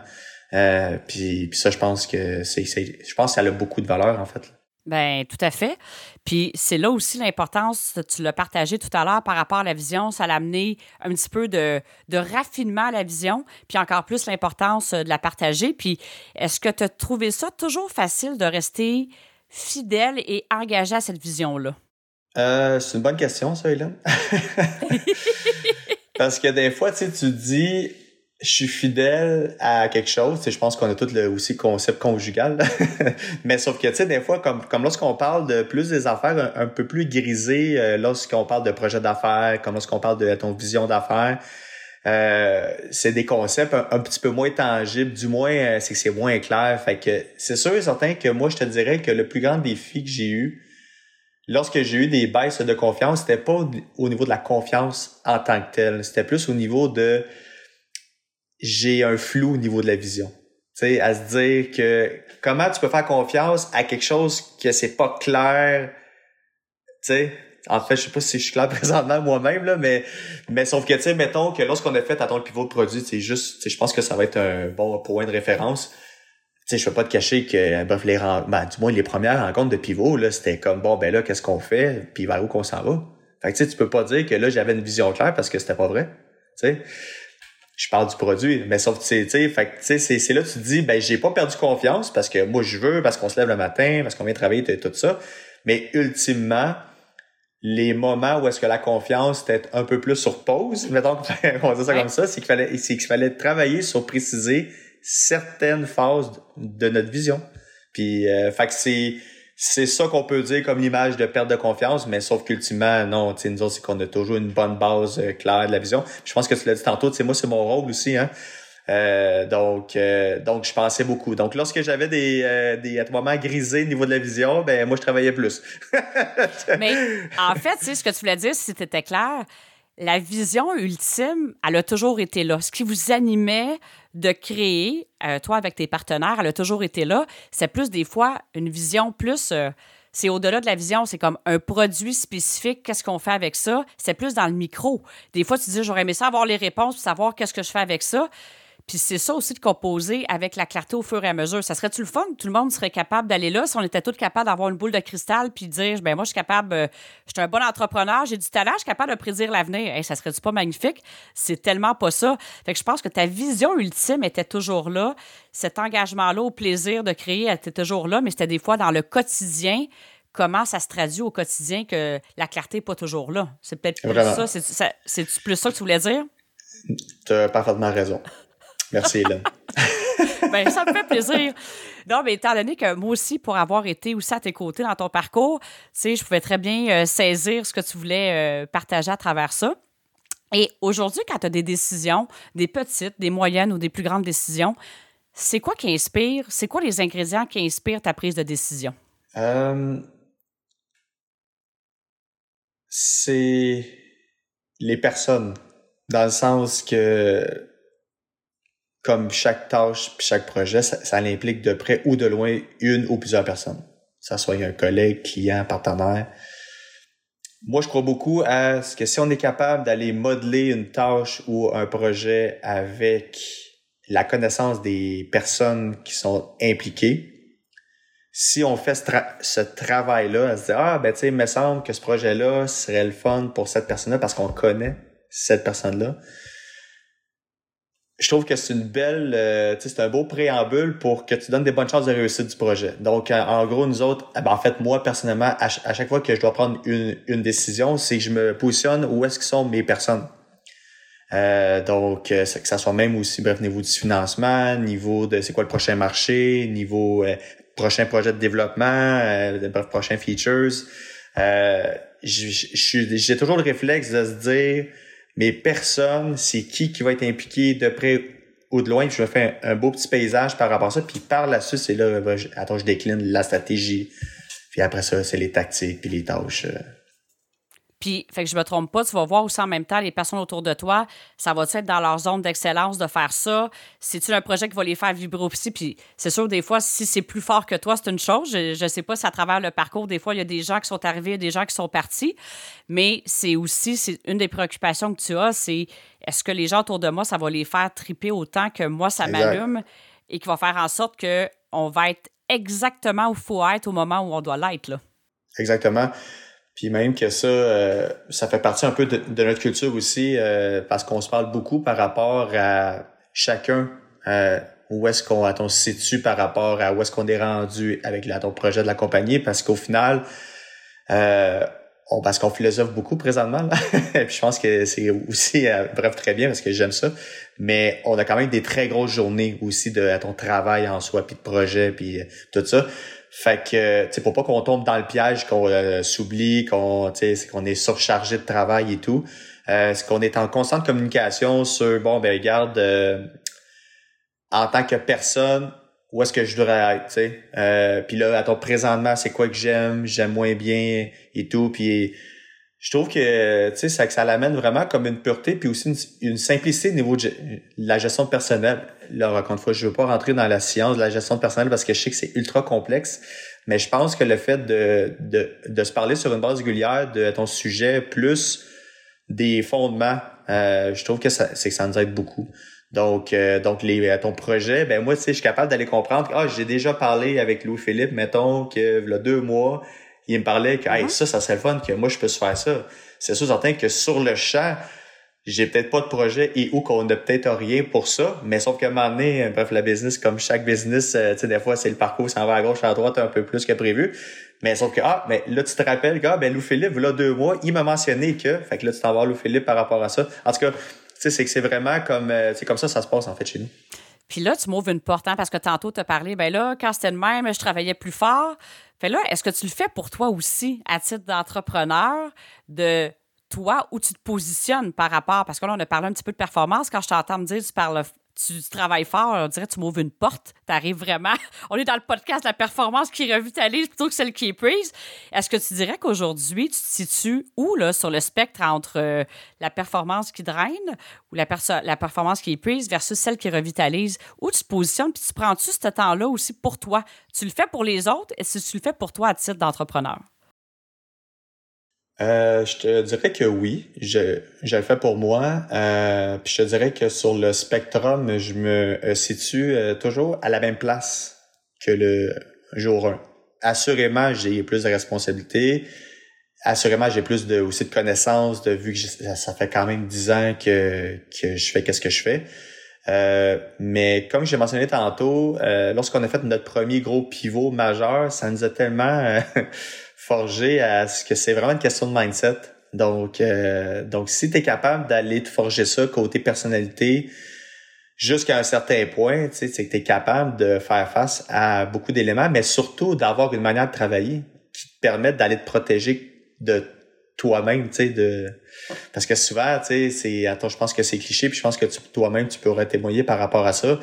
B: Euh, puis, ça, je pense que c'est, je pense que ça a beaucoup de valeur en fait.
A: Ben tout à fait. Puis c'est là aussi l'importance, tu l'as partagé tout à l'heure par rapport à la vision, ça l'a amené un petit peu de, de raffinement à la vision, puis encore plus l'importance de la partager. Puis est-ce que tu as trouvé ça toujours facile de rester fidèle et engagé à cette vision-là?
B: Euh, c'est une bonne question, ça, Hélène. Parce que des fois, tu sais, tu dis, je suis fidèle à quelque chose. Tu je pense qu'on a tout le aussi concept conjugal. Mais sauf que, tu sais, des fois, comme, comme lorsqu'on parle de plus des affaires un, peu plus grisées, euh, lorsqu'on parle de projet d'affaires, comme lorsqu'on parle de ton vision d'affaires, euh, c'est des concepts un, petit peu moins tangibles, du moins, c'est que c'est moins clair. Fait que c'est sûr et certain que moi, je te dirais que le plus grand défi que j'ai eu, lorsque j'ai eu des baisses de confiance, c'était pas au niveau de la confiance en tant que telle, c'était plus au niveau de j'ai un flou au niveau de la vision. Tu sais, à se dire que comment tu peux faire confiance à quelque chose que c'est pas clair, tu sais. En fait, je sais pas si je suis clair présentement moi-même là, mais mais sauf que tu sais, mettons que lorsqu'on a fait à ton pivot de produit, c'est juste, je pense que ça va être un bon point de référence sais, je peux pas te cacher que, bref, les ben, du moins les premières rencontres de pivot, là, c'était comme bon, ben là, qu'est-ce qu'on fait, puis vers où qu'on s'en va? Fait que tu sais, tu peux pas dire que là, j'avais une vision claire parce que c'était pas vrai. Tu sais. Je parle du produit, mais sauf tu sais, fait que tu sais, c'est là que tu te dis, ben j'ai pas perdu confiance parce que moi je veux, parce qu'on se lève le matin, parce qu'on vient travailler tout ça. Mais ultimement, les moments où est-ce que la confiance était un peu plus sur pause, mettons on dit ça comme ça, c'est qu'il fallait, c'est qu'il fallait travailler sur préciser certaines phases de notre vision. Puis, euh, fait que c'est c'est ça qu'on peut dire comme l'image de perte de confiance, mais sauf qu'ultimement, non, tu sais, nous autres, c'est qu'on a toujours une bonne base euh, claire de la vision. je pense que tu l'as dit tantôt, tu sais, moi, c'est mon rôle aussi, hein. Euh, donc, euh, donc, je pensais beaucoup. Donc, lorsque j'avais des, euh, des moments grisés au niveau de la vision, ben moi, je travaillais plus.
A: mais en fait, tu sais, ce que tu voulais dire, si c'était clair, la vision ultime, elle a toujours été là. Ce qui vous animait de créer, euh, toi avec tes partenaires, elle a toujours été là. C'est plus des fois une vision plus... Euh, c'est au-delà de la vision, c'est comme un produit spécifique, qu'est-ce qu'on fait avec ça? C'est plus dans le micro. Des fois, tu dis, j'aurais aimé ça avoir les réponses, savoir qu'est-ce que je fais avec ça. Puis c'est ça aussi de composer avec la clarté au fur et à mesure. Ça serait-tu le fun? Tout le monde serait capable d'aller là si on était tous capables d'avoir une boule de cristal puis dire, ben moi, je suis capable, euh, je suis un bon entrepreneur, j'ai du talent, je suis capable de prédire l'avenir. Hey, ça serait-tu pas magnifique? C'est tellement pas ça. Fait que je pense que ta vision ultime était toujours là. Cet engagement-là au plaisir de créer était toujours là, mais c'était des fois dans le quotidien comment ça se traduit au quotidien que la clarté n'est pas toujours là? C'est peut-être plus ça. C'est plus ça que tu voulais dire?
B: Tu as parfaitement raison. Merci, Hélène.
A: ben, ça me fait plaisir. Non, mais étant donné que moi aussi, pour avoir été aussi à tes côtés dans ton parcours, tu sais, je pouvais très bien euh, saisir ce que tu voulais euh, partager à travers ça. Et aujourd'hui, quand tu as des décisions, des petites, des moyennes ou des plus grandes décisions, c'est quoi qui inspire? C'est quoi les ingrédients qui inspirent ta prise de décision?
B: Euh, c'est les personnes, dans le sens que comme chaque tâche puis chaque projet, ça, ça implique de près ou de loin une ou plusieurs personnes. Ça soit un collègue, client, partenaire. Moi, je crois beaucoup à ce que si on est capable d'aller modeler une tâche ou un projet avec la connaissance des personnes qui sont impliquées, si on fait ce, travail-là, à se dire, ah, ben, tu sais, il me semble que ce projet-là serait le fun pour cette personne-là parce qu'on connaît cette personne-là je trouve que c'est une belle, euh, c'est un beau préambule pour que tu donnes des bonnes chances de réussite du projet. Donc, en, gros, nous autres, eh ben, en fait, moi, personnellement, à, chaque fois que je dois prendre une, une décision, c'est que je me positionne où est-ce que sont mes personnes. Euh, donc, euh, que ça soit même aussi, bref, niveau du financement, niveau de c'est quoi le prochain marché, niveau euh, prochain projet de développement, bref, prochain features. J'ai toujours le réflexe de se dire, mais personne, c'est qui qui va être impliqué de près ou de loin. je vais faire un, beau petit paysage par rapport à ça. Puis par la suite, c'est là, ben, attends, je décline la stratégie. Puis après ça, c'est les tactiques puis les tâches. Euh,
A: puis, fait que je me trompe pas, tu vas voir aussi en même temps les personnes autour de toi, ça va être dans leur zone d'excellence de faire ça? C'est-tu un projet qui va les faire vibrer aussi? Puis, c'est sûr, des fois, si c'est plus fort que toi, c'est une chose. Je, ne sais pas si à travers le parcours, des fois, il y a des gens qui sont arrivés, des gens qui sont partis. Mais c'est aussi, c'est une des préoccupations que tu as, c'est est-ce que les gens autour de moi, ça va les faire triper autant que moi, ça m'allume et qui va faire en sorte qu'on va être exactement où il faut être au moment où on doit l'être, là?
B: Exactement. Puis même que ça, euh, ça fait partie un peu de, notre culture aussi, euh, parce qu'on se parle beaucoup par rapport à chacun, euh, où est-ce qu'on se situe par rapport à où est-ce qu'on est rendu avec ton projet de la compagnie, parce qu'au final, on, parce qu'on philosophe beaucoup présentement, là. puis je pense que c'est aussi, bref, très bien, parce que j'aime ça, mais on a quand même des très grosses journées aussi de à ton travail en soi, puis de projet, puis tout ça. Fait que, tu sais, pour pas qu'on tombe dans le piège, qu'on euh, s'oublie, qu'on, qu'on est surchargé de travail et tout, euh, qu'on est en constante communication sur, bon, ben regarde, euh, en tant que personne, où est-ce que je devrais être, tu sais? Euh, puis là, attends, présentement, c'est quoi que j'aime, j'aime moins bien et tout. Puis je trouve que, tu sais, ça, ça l'amène vraiment comme une pureté, puis aussi une, simplicité au niveau de la gestion personnelle là, encore une fois, je veux pas rentrer dans la science de la gestion de personnel parce que je sais que c'est ultra complexe, mais je pense que le fait de, de, de se parler sur une base régulière de ton sujet plus des fondements, euh, je trouve que ça, c'est que ça nous aide beaucoup. Donc, euh, donc les, ton projet, ben moi, tu sais, je suis capable d'aller comprendre. Ah, j'ai déjà parlé avec Louis Philippe, mettons que a deux mois, il me parlait que ça, ça serait le fun que moi je puisse faire ça. C'est sûr certain que sur le champ, j'ai peut-être pas de projet et où qu'on n'a peut-être rien pour ça, mais sauf qu'à un moment donné, bref, la business, comme chaque business, euh, tu sais, des fois, c'est le parcours, ça va à gauche, à droite un peu plus que prévu. Mais sauf que, ah, mais là, tu te rappelles, gars, ben, Lou Philippe, là, deux mois, il m'a mentionné que, fait que là, tu t'en vas Lou Philippe par rapport à ça. En tout cas, tu sais, c'est que c'est vraiment comme, euh, c'est comme ça, ça se passe, en fait, chez nous.
A: Puis là, tu m'ouvres une porte, hein, parce que tantôt, tu as parlé, ben là, quand c'était le même, je travaillais plus fort. Fait là, est-ce que tu le fais pour toi aussi, à titre d'entrepreneur, de toi, où tu te positionnes par rapport, parce que là, on a parlé un petit peu de performance. Quand je t'entends me dire tu parles tu, travailles fort, on dirait que tu m'ouvres une porte, tu arrives vraiment. On est dans le podcast la performance qui revitalise plutôt que celle qui est prise. Est-ce que tu dirais qu'aujourd'hui, tu te situes où là, sur le spectre entre euh, la performance qui draine ou la, performance qui est prise versus celle qui revitalise? Où tu te positionnes, puis tu prends-tu ce temps-là aussi pour toi? Tu le fais pour les autres et si tu le fais pour toi à titre d'entrepreneur?
B: Euh, je te dirais que oui, je, je le fais pour moi. Euh, puis je te dirais que sur le spectrum, je me euh, situe toujours à la même place que le jour 1. Assurément, j'ai plus de responsabilités. Assurément, j'ai plus de aussi de connaissances, de vu que ça fait quand même dix ans que, que je fais qu'est-ce que je fais. Euh, mais comme j'ai mentionné tantôt, euh, lorsqu'on a fait notre premier gros pivot majeur, ça nous a tellement euh, forgé à ce que c'est vraiment une question de mindset. Donc, donc si tu es capable d'aller te forger ça côté personnalité jusqu'à un certain point, c'est que tu es capable de faire face à beaucoup d'éléments, mais surtout d'avoir une manière de travailler qui te permette d'aller te protéger de toi-même, tu sais, de parce que souvent, tu sais, c'est attends, je pense que c'est cliché, puis je pense que toi-même tu pourrais témoigner par rapport à ça.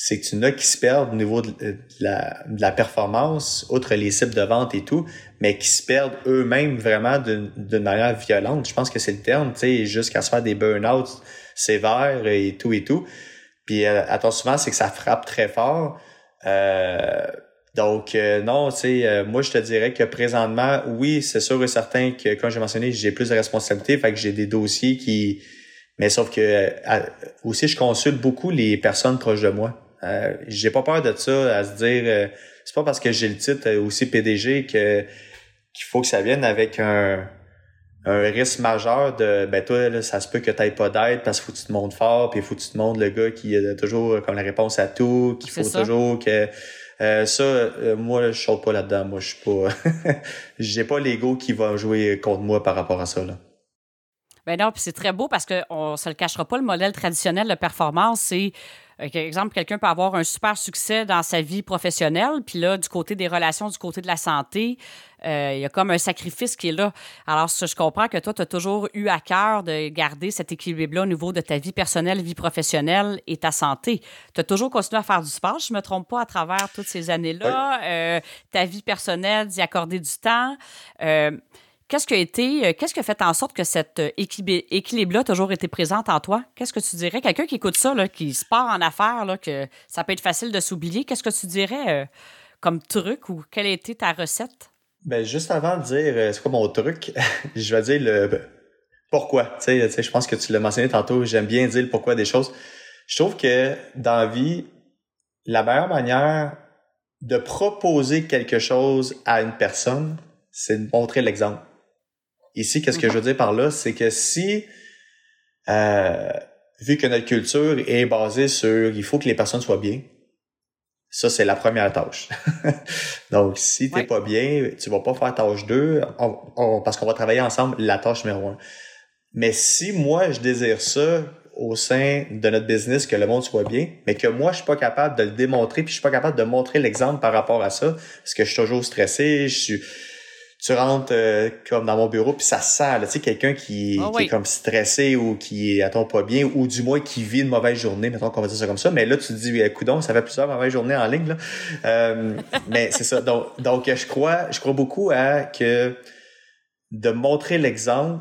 B: C'est que tu n'as qui se perdent au niveau de, la, de la performance, outre les cibles de vente et tout, mais qui se perdent eux-mêmes vraiment d'une manière violente. Je pense que c'est le terme, tu sais, jusqu'à se faire des burn-out sévères et tout et tout. Puis euh, attends, souvent, c'est que ça frappe très fort. Euh, donc, euh, non, tu sais, euh, moi, je te dirais que présentement, oui, c'est sûr et certain que, comme j'ai mentionné, j'ai plus de responsabilités, fait que j'ai des dossiers qui... Mais sauf que euh, aussi, je consulte beaucoup les personnes proches de moi. J'ai pas peur de ça, à se dire... c'est pas parce que j'ai le titre aussi PDG que qu'il faut que ça vienne avec un, un risque majeur de ben toi là, ça se peut que tu pas d'aide parce qu'il faut que tu te montres fort puis il faut que tu te montres le gars qui a toujours comme la réponse à tout qu'il faut toujours que euh, ça, euh, moi, je saute pas là-dedans. Moi, je suis pas. J'ai pas l'ego qui va jouer contre moi par rapport à ça. Là.
A: Ben non, puis c'est très beau parce qu'on ne se le cachera pas, le modèle traditionnel de performance, c'est euh, exemple, quelqu'un peut avoir un super succès dans sa vie professionnelle, puis là, du côté des relations, du côté de la santé, euh, il y a comme un sacrifice qui est là. Alors, je comprends que toi, tu as toujours eu à cœur de garder cet équilibre-là au niveau de ta vie personnelle, vie professionnelle et ta santé. Tu as toujours continué à faire du sport, je ne me trompe pas, à travers toutes ces années-là. Euh, ta vie personnelle, d'y accorder du temps. Qu'est-ce qui a été, euh, qu'est-ce qui a fait en sorte que cet euh, équilibre-là a toujours été présent en toi? Qu'est-ce que tu dirais? Quelqu'un qui écoute ça, là, qui se part en affaires, là, que ça peut être facile de s'oublier, qu'est-ce que tu dirais euh, comme truc ou quelle a été ta recette?
B: Ben, juste avant de dire c'est quoi mon truc, je vais dire le pourquoi. Tu sais, je pense que tu l'as mentionné tantôt, j'aime bien dire le pourquoi des choses. Je trouve que dans la vie, la meilleure manière de proposer quelque chose à une personne, c'est de montrer l'exemple. Ici, qu'est-ce que je veux dire par là? C'est que si, euh, vu que notre culture est basée sur il faut que les personnes soient bien, ça, c'est la première tâche. Donc, si t'es pas bien, tu vas pas faire tâche 2 parce qu'on va travailler ensemble la tâche numéro 1. Mais si moi, je désire ça au sein de notre business, que le monde soit bien, mais que moi, je suis pas capable de le démontrer, puis je suis pas capable de montrer l'exemple par rapport à ça, parce que je suis toujours stressé, je suis tu rentres euh, comme dans mon bureau puis ça sent tu sais quelqu'un qui, ah est comme stressé ou qui attend pas bien ou du moins qui vit une mauvaise journée mettons qu'on va dire ça comme ça mais là tu te dis coudon ça fait plusieurs mauvaises journées en ligne là. Euh, mais c'est ça. Donc donc je crois je crois beaucoup à que de montrer l'exemple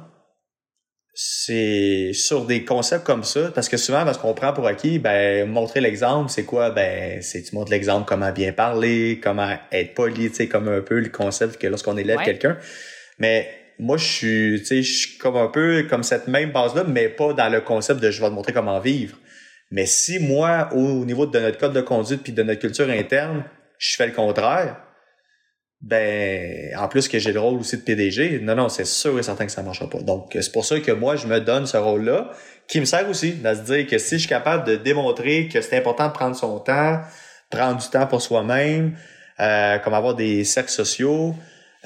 B: c'est sur des concepts comme ça, parce que souvent, parce qu'on prend pour acquis, ben, montrer l'exemple, c'est quoi? Ben, c'est, tu montres l'exemple comment bien parler, comment être poli, tu sais, comme un peu le concept que lorsqu'on élève quelqu'un. Mais, moi, je suis, tu sais, je suis comme un peu comme cette même base-là, mais pas dans le concept de je vais te montrer comment vivre. Mais si moi, au niveau de notre code de conduite puis de notre culture interne, je fais le contraire, ben en plus que j'ai le rôle aussi de PDG, non, non, c'est sûr et certain que ça ne marchera pas. Donc, c'est pour ça que moi, je me donne ce rôle-là, qui me sert aussi de se dire que si je suis capable de démontrer que c'est important de prendre son temps, prendre du temps pour soi-même, euh, comme avoir des cercles sociaux,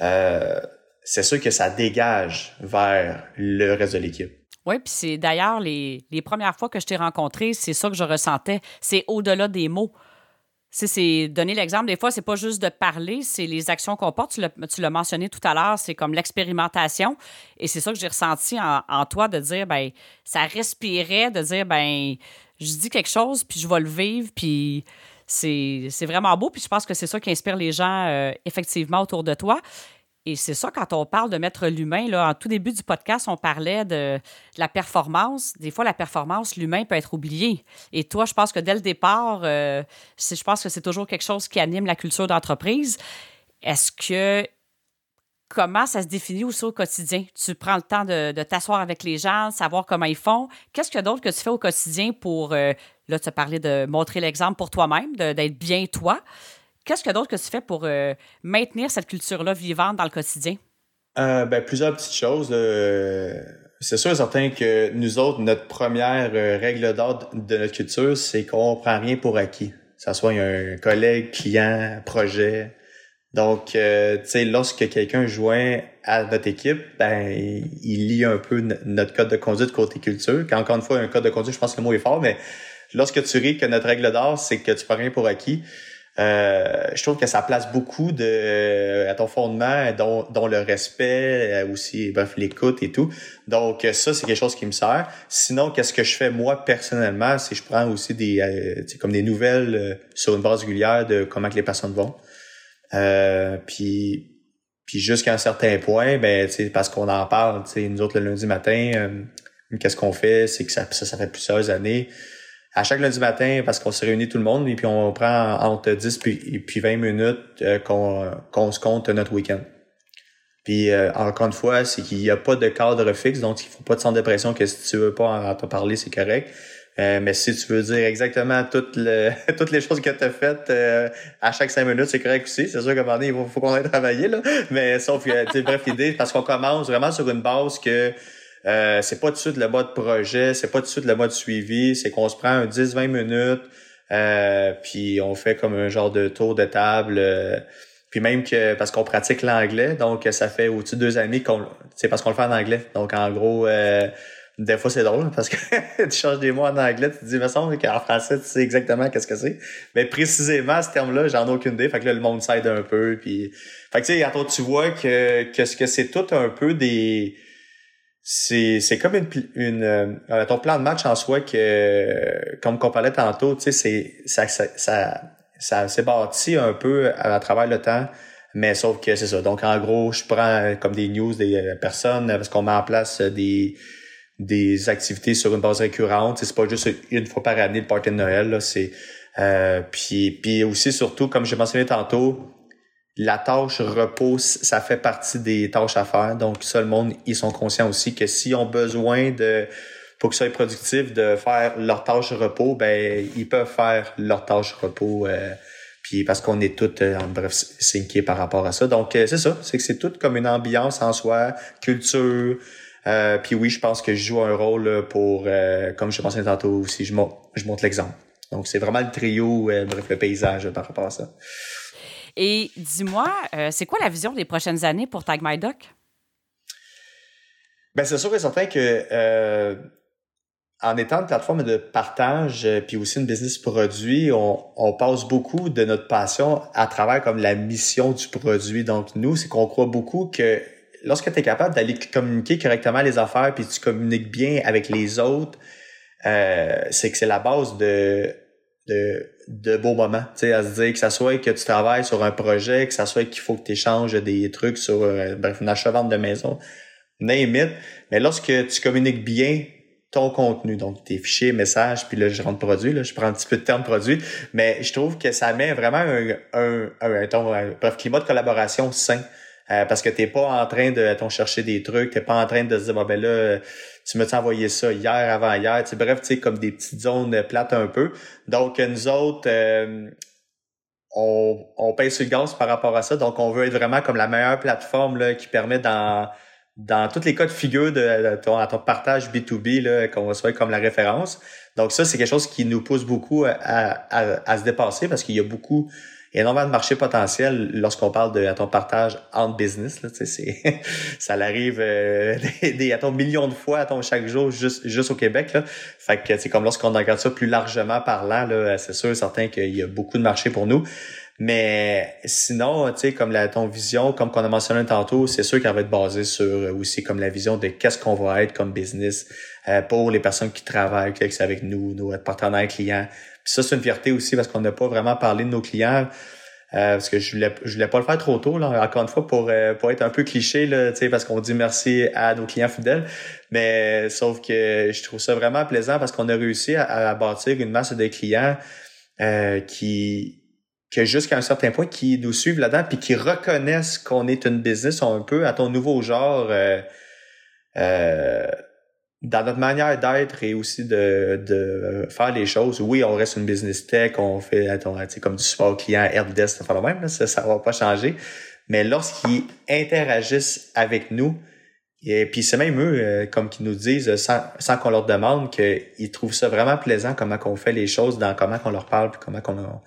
B: euh, c'est sûr que ça dégage vers le reste de l'équipe.
A: Oui, puis c'est d'ailleurs les, les premières fois que je t'ai rencontré, c'est ça que je ressentais. C'est au-delà des mots c'est donner l'exemple. Des fois, c'est pas juste de parler, c'est les actions qu'on porte. Tu l'as mentionné tout à l'heure, c'est comme l'expérimentation. Et c'est ça que j'ai ressenti en, toi de dire, ben, ça respirait, de dire, ben, je dis quelque chose, puis je vais le vivre, puis c'est vraiment beau. Puis je pense que c'est ça qui inspire les gens, euh, effectivement, autour de toi. Et c'est ça, quand on parle de mettre l'humain, là, en tout début du podcast, on parlait de, la performance. Des fois, la performance, l'humain peut être oublié. Et toi, je pense que dès le départ, euh, je pense que c'est toujours quelque chose qui anime la culture d'entreprise. Est-ce que comment ça se définit aussi au quotidien? Tu prends le temps de, t'asseoir avec les gens, savoir comment ils font. Qu'est-ce que d'autre que tu fais au quotidien pour, euh, là, tu as parlé de montrer l'exemple pour toi-même, d'être bien toi. Qu'est-ce que d'autre que tu fais pour euh, maintenir cette culture-là vivante dans le quotidien?
B: Euh, ben, plusieurs petites choses. c'est sûr et certain que nous autres, notre première règle d'ordre de notre culture, c'est qu'on prend rien pour acquis. Ce soit un collègue, client, projet, donc, euh, tu sais, lorsque quelqu'un joint à notre équipe, ben, il lit un peu notre code de conduite côté culture. Encore une fois, un code de conduite, je pense que le mot est fort, mais lorsque tu ris que notre règle d'or, c'est que tu prends rien pour acquis, euh, je trouve que ça place beaucoup de à ton fondement, dont, dont le respect, euh, aussi, bref, l'écoute et tout. Donc, ça, c'est quelque chose qui me sert. Sinon, qu'est-ce que je fais moi personnellement, c'est je prends aussi des, euh, comme des nouvelles sur une base régulière de comment que les personnes vont. Euh, puis puis jusqu'à un certain point, ben, parce qu'on en parle, nous autres, le lundi matin, euh, qu'est-ce qu'on fait? C'est que ça, ça, fait plusieurs années. À chaque lundi matin, parce qu'on se réunit tout le monde, et puis on prend entre 10 puis, puis 20 minutes euh, qu'on se compte notre week-end. Puis encore une fois, c'est qu'il n'y a pas de cadre fixe, donc il faut pas centre de pression que si tu veux pas en, te parler, c'est correct. Euh, mais si tu veux dire exactement toutes, le, toutes les choses que tu as faites euh, à chaque cinq minutes, c'est correct aussi. C'est sûr qu'à un il faut, qu'on aille travailler. Là. Mais sauf que, bref, l'idée, parce qu'on commence vraiment sur une base que euh, c'est pas tout de suite le mode projet, c'est pas tout de suite le mode suivi, c'est qu'on se prend un 10-20 minutes, euh, puis on fait comme un genre de tour de table. puis même que parce qu'on pratique l'anglais, donc ça fait au-dessus de deux années qu'on c'est parce qu'on le fait en anglais. Donc en gros des fois, c'est drôle parce que tu changes des mots en anglais, tu te dis, me semble qu'en français, tu sais exactement qu'est-ce que c'est. Mais précisément, ce terme-là, j'en ai aucune idée. Fait que là, le monde s'aide un peu. Puis... Fait que tu sais, tu vois que, que, que c'est tout un peu des... C'est, c'est comme une, une euh, ton plan de match en soi que, comme qu'on parlait tantôt, tu sais, c'est, ça, ça, ça, s'est bâti un peu à, travers le temps. Mais sauf que c'est ça. Donc, en gros, je prends comme des news des euh, personnes parce qu'on met en place des, des activités sur une base récurrente. C'est pas juste une fois par année le party de Noël. Là, c'est euh, puis, puis aussi surtout, comme j'ai mentionné tantôt, la tâche repos, ça fait partie des tâches à faire. Donc, ça, le monde, ils sont conscients aussi que s'ils ont besoin de pour que ça soit productif de faire leur tâche repos, ben ils peuvent faire leur tâche repos. Euh, puis parce qu'on est tous, euh, en bref, syncés par rapport à ça. Donc, euh, c'est ça. C'est que c'est tout comme une ambiance en soi, culture, euh, puis oui, je pense que je joue un rôle pour, euh, comme je pensais tantôt aussi, je montre, je l'exemple. Donc c'est vraiment le trio, euh, bref, le paysage par rapport à ça.
A: Et dis-moi, c'est quoi la vision des prochaines années pour Tag My Doc?
B: Ben c'est sûr et certain que en étant une plateforme de partage puis aussi une business produit, on, passe beaucoup de notre passion à travers comme la mission du produit. Donc nous, c'est qu'on croit beaucoup que lorsque tu es capable d'aller communiquer correctement les affaires puis tu communiques bien avec les autres, euh, c'est que c'est la base de, de, de beaux moments. Tu sais, à se dire que ça soit que tu travailles sur un projet, que ça soit qu'il faut que tu échanges des trucs sur euh, bref, une achat-vente de maison, name. Mais lorsque tu communiques bien ton contenu, donc tes fichiers, messages, puis là, je rentre produit, là, je prends un petit peu de terme produit, mais je trouve que ça met vraiment un, un, un, un bref, climat de collaboration sain. Euh, parce que t'es pas en train de ton chercher des trucs, t'es pas en train de se dire ben là, tu m'as envoyé ça hier, avant hier, tu bref, tu sais, comme des petites zones plates un peu. Donc nous autres, euh, on, on paye sur le gaz par rapport à ça. Donc on veut être vraiment comme la meilleure plateforme là, qui permet dans dans tous les cas de figure de, ton, ton partage B2B, qu'on soit comme la référence. Donc ça, c'est quelque chose qui nous pousse beaucoup à, à, à se dépasser parce qu'il y a beaucoup énormément de marché potentiel lorsqu'on parle de ton partage en business. Là, ça l'arrive euh, des, des à ton millions de fois à ton chaque jour juste, juste au Québec. Là. Fait que c'est comme lorsqu'on regarde ça plus largement parlant, là, c'est sûr certain qu'il y a beaucoup de marché pour nous. Mais sinon, tu sais, comme la, ton vision, comme qu'on a mentionné tantôt, c'est sûr qu'elle va être basée sur euh, aussi comme la vision de qu'est-ce qu'on va être comme business euh, pour les personnes qui travaillent avec nous, nos partenaires clients, puis ça, c'est une fierté aussi parce qu'on n'a pas vraiment parlé de nos clients. Euh, parce que je voulais, je voulais pas le faire trop tôt, là, encore une fois, pour, euh, pour être un peu cliché, là, parce qu'on dit merci à nos clients fidèles. Mais sauf que je trouve ça vraiment plaisant parce qu'on a réussi à, bâtir une masse de clients euh, qui, que jusqu'à un certain point, qui nous suivent là-dedans, puis qui reconnaissent qu'on est une business un peu à ton nouveau genre euh, euh, dans notre manière d'être et aussi de, de faire les choses. Oui, on reste une business tech, on fait comme du support client, helpdesk, ça fait le même, ça, va pas changer. Mais lorsqu'ils interagissent avec nous, et puis c'est même eux, euh, comme qu'ils nous disent, sans, sans qu'on leur demande, qu'ils trouvent ça vraiment plaisant, comment qu'on fait les choses, dans comment qu'on leur parle, puis comment qu'on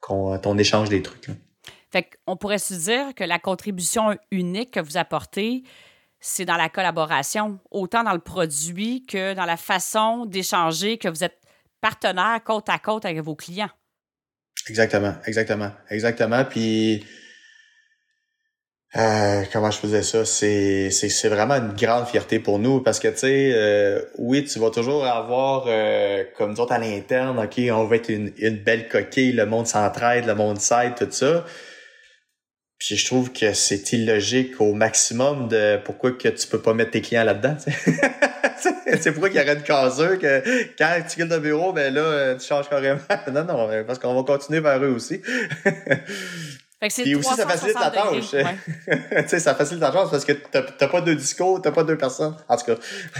B: qu'on échange des trucs.
A: Fait qu'on pourrait se dire que la contribution unique que vous apportez, c'est dans la collaboration, autant dans le produit que dans la façon d'échanger, que vous êtes partenaire côte à côte avec vos clients.
B: Exactement, exactement, exactement. Puis euh, comment je faisais ça? C'est, c'est, vraiment une grande fierté pour nous parce que, tu sais, euh, oui, tu vas toujours avoir, euh, comme nous autres à l'interne, OK, on va être une, une belle coquille, le monde s'entraide, le monde s'aide, tout ça. Puis je trouve que c'est illogique au maximum de pourquoi que tu peux pas mettre tes clients là-dedans. c'est pourquoi qu'il y aurait une caseur que quand tu quittes le bureau, ben là, tu changes carrément. non, non, parce qu'on va continuer vers eux aussi.
A: Puis aussi, ça facilite la tâche.
B: tu sais, ça facilite la tâche parce que t'as pas deux discours, t'as pas deux personnes. En tout cas.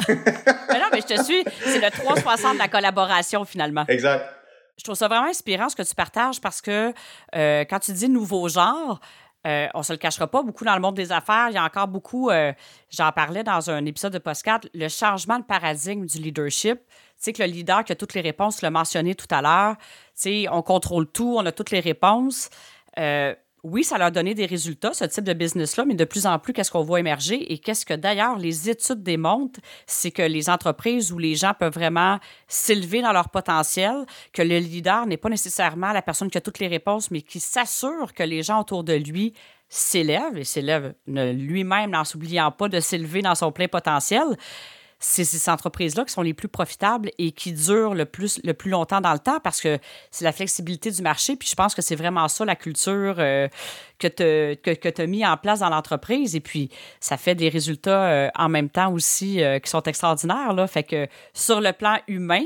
A: mais non, mais je te suis. C'est le 360 de la collaboration, finalement.
B: Exact.
A: Je trouve ça vraiment inspirant ce que tu partages parce que euh, quand tu dis nouveau genre, euh, on se le cachera pas, beaucoup dans le monde des affaires, il y a encore beaucoup, euh, j'en parlais dans un épisode de Postcard, le changement de paradigme du leadership. Tu sais que le leader qui a toutes les réponses, l'as mentionné tout à l'heure, tu sais, on contrôle tout, on a toutes les réponses. Euh, oui, ça leur a donné des résultats, ce type de business-là, mais de plus en plus, qu'est-ce qu'on voit émerger? Et qu'est-ce que d'ailleurs les études démontrent, c'est que les entreprises où les gens peuvent vraiment s'élever dans leur potentiel, que le leader n'est pas nécessairement la personne qui a toutes les réponses, mais qui s'assure que les gens autour de lui s'élèvent et s'élèvent lui-même en s'oubliant pas de s'élever dans son plein potentiel c'est ces entreprises-là qui sont les plus profitables et qui durent le plus, le plus longtemps dans le temps parce que c'est la flexibilité du marché. Puis je pense que c'est vraiment ça la culture euh, que tu que, que as mis en place dans l'entreprise. Et puis, ça fait des résultats euh, en même temps aussi euh, qui sont extraordinaires. Là. Fait que sur le plan humain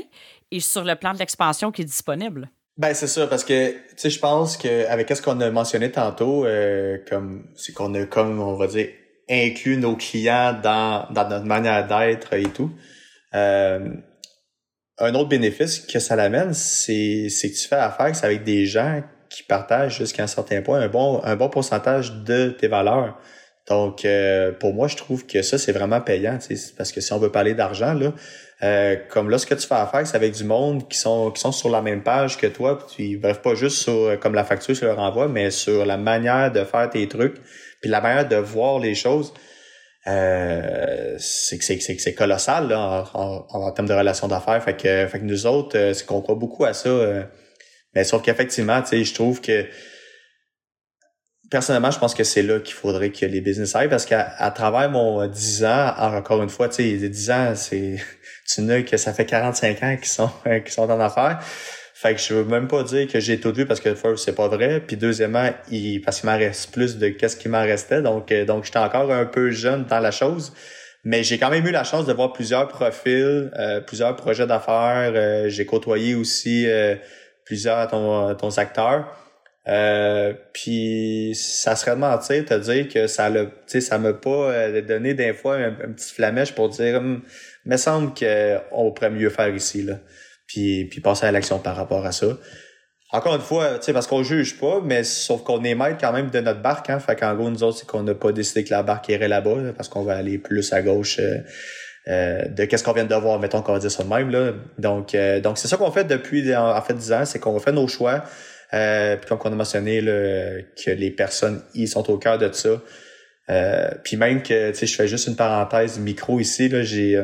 A: et sur le plan de l'expansion qui est disponible.
B: Ben c'est ça parce que tu sais je pense que avec ce qu'on a mentionné tantôt comme c'est qu'on a comme on va dire inclut nos clients dans, dans notre manière d'être et tout. Euh, un autre bénéfice que ça l'amène, c'est, que tu fais affaire avec des gens qui partagent jusqu'à un certain point un bon, un bon pourcentage de tes valeurs. Donc, euh, pour moi, je trouve que ça, c'est vraiment payant, parce que si on veut parler d'argent, là, euh, comme là, ce que tu fais affaire, c'est avec du monde qui sont qui sont sur la même page que toi, puis bref, pas juste sur comme la facture sur le renvoi, mais sur la manière de faire tes trucs, puis la manière de voir les choses, euh, c'est c'est c'est colossal là, en, en, termes de relations d'affaires. Fait que, fait que nous autres, euh, c'est qu'on croit beaucoup à ça. Euh. mais sauf qu'effectivement, tu sais, je trouve que personnellement, je pense que c'est là qu'il faudrait que les business aillent parce qu'à travers mon 10 ans, encore une fois, tu sais, 10 ans, c'est tu n'as que ça fait 45 ans qu'ils sont qui sont en affaires. Fait que je veux même pas dire que j'ai tout vu parce que first, c'est pas vrai. Puis deuxièmement, il, parce qu'il m'en reste plus de qu'est-ce qui m'en restait. Donc, euh, donc j'étais encore un peu jeune dans la chose. Mais j'ai quand même eu la chance de voir plusieurs profils, euh, plusieurs projets d'affaires. Euh, j'ai côtoyé aussi plusieurs ton, ton acteurs. puis ça serait de mentir te dire que ça le ça m'a pas donné des fois un, petit flamèche pour dire hum, me semble qu'on pourrait mieux faire ici là puis, puis passer à l'action par rapport à ça. Encore une fois, tu sais, parce qu'on juge pas, mais sauf qu'on est maître quand même de notre barque, hein. Fait qu'en gros, nous autres, c'est qu'on n'a pas décidé que la barque irait là-bas, parce qu'on va aller plus à gauche euh, euh, de qu'est-ce qu'on vient de voir, mettons qu'on va dire ça de même, là. Donc, euh, donc c'est ça qu'on fait depuis, en, fait, 10 ans, c'est qu'on fait nos choix. puis comme on a mentionné, là, que les personnes, ils sont au cœur de ça. puis même que, tu sais, je fais juste une parenthèse micro ici, là, j'ai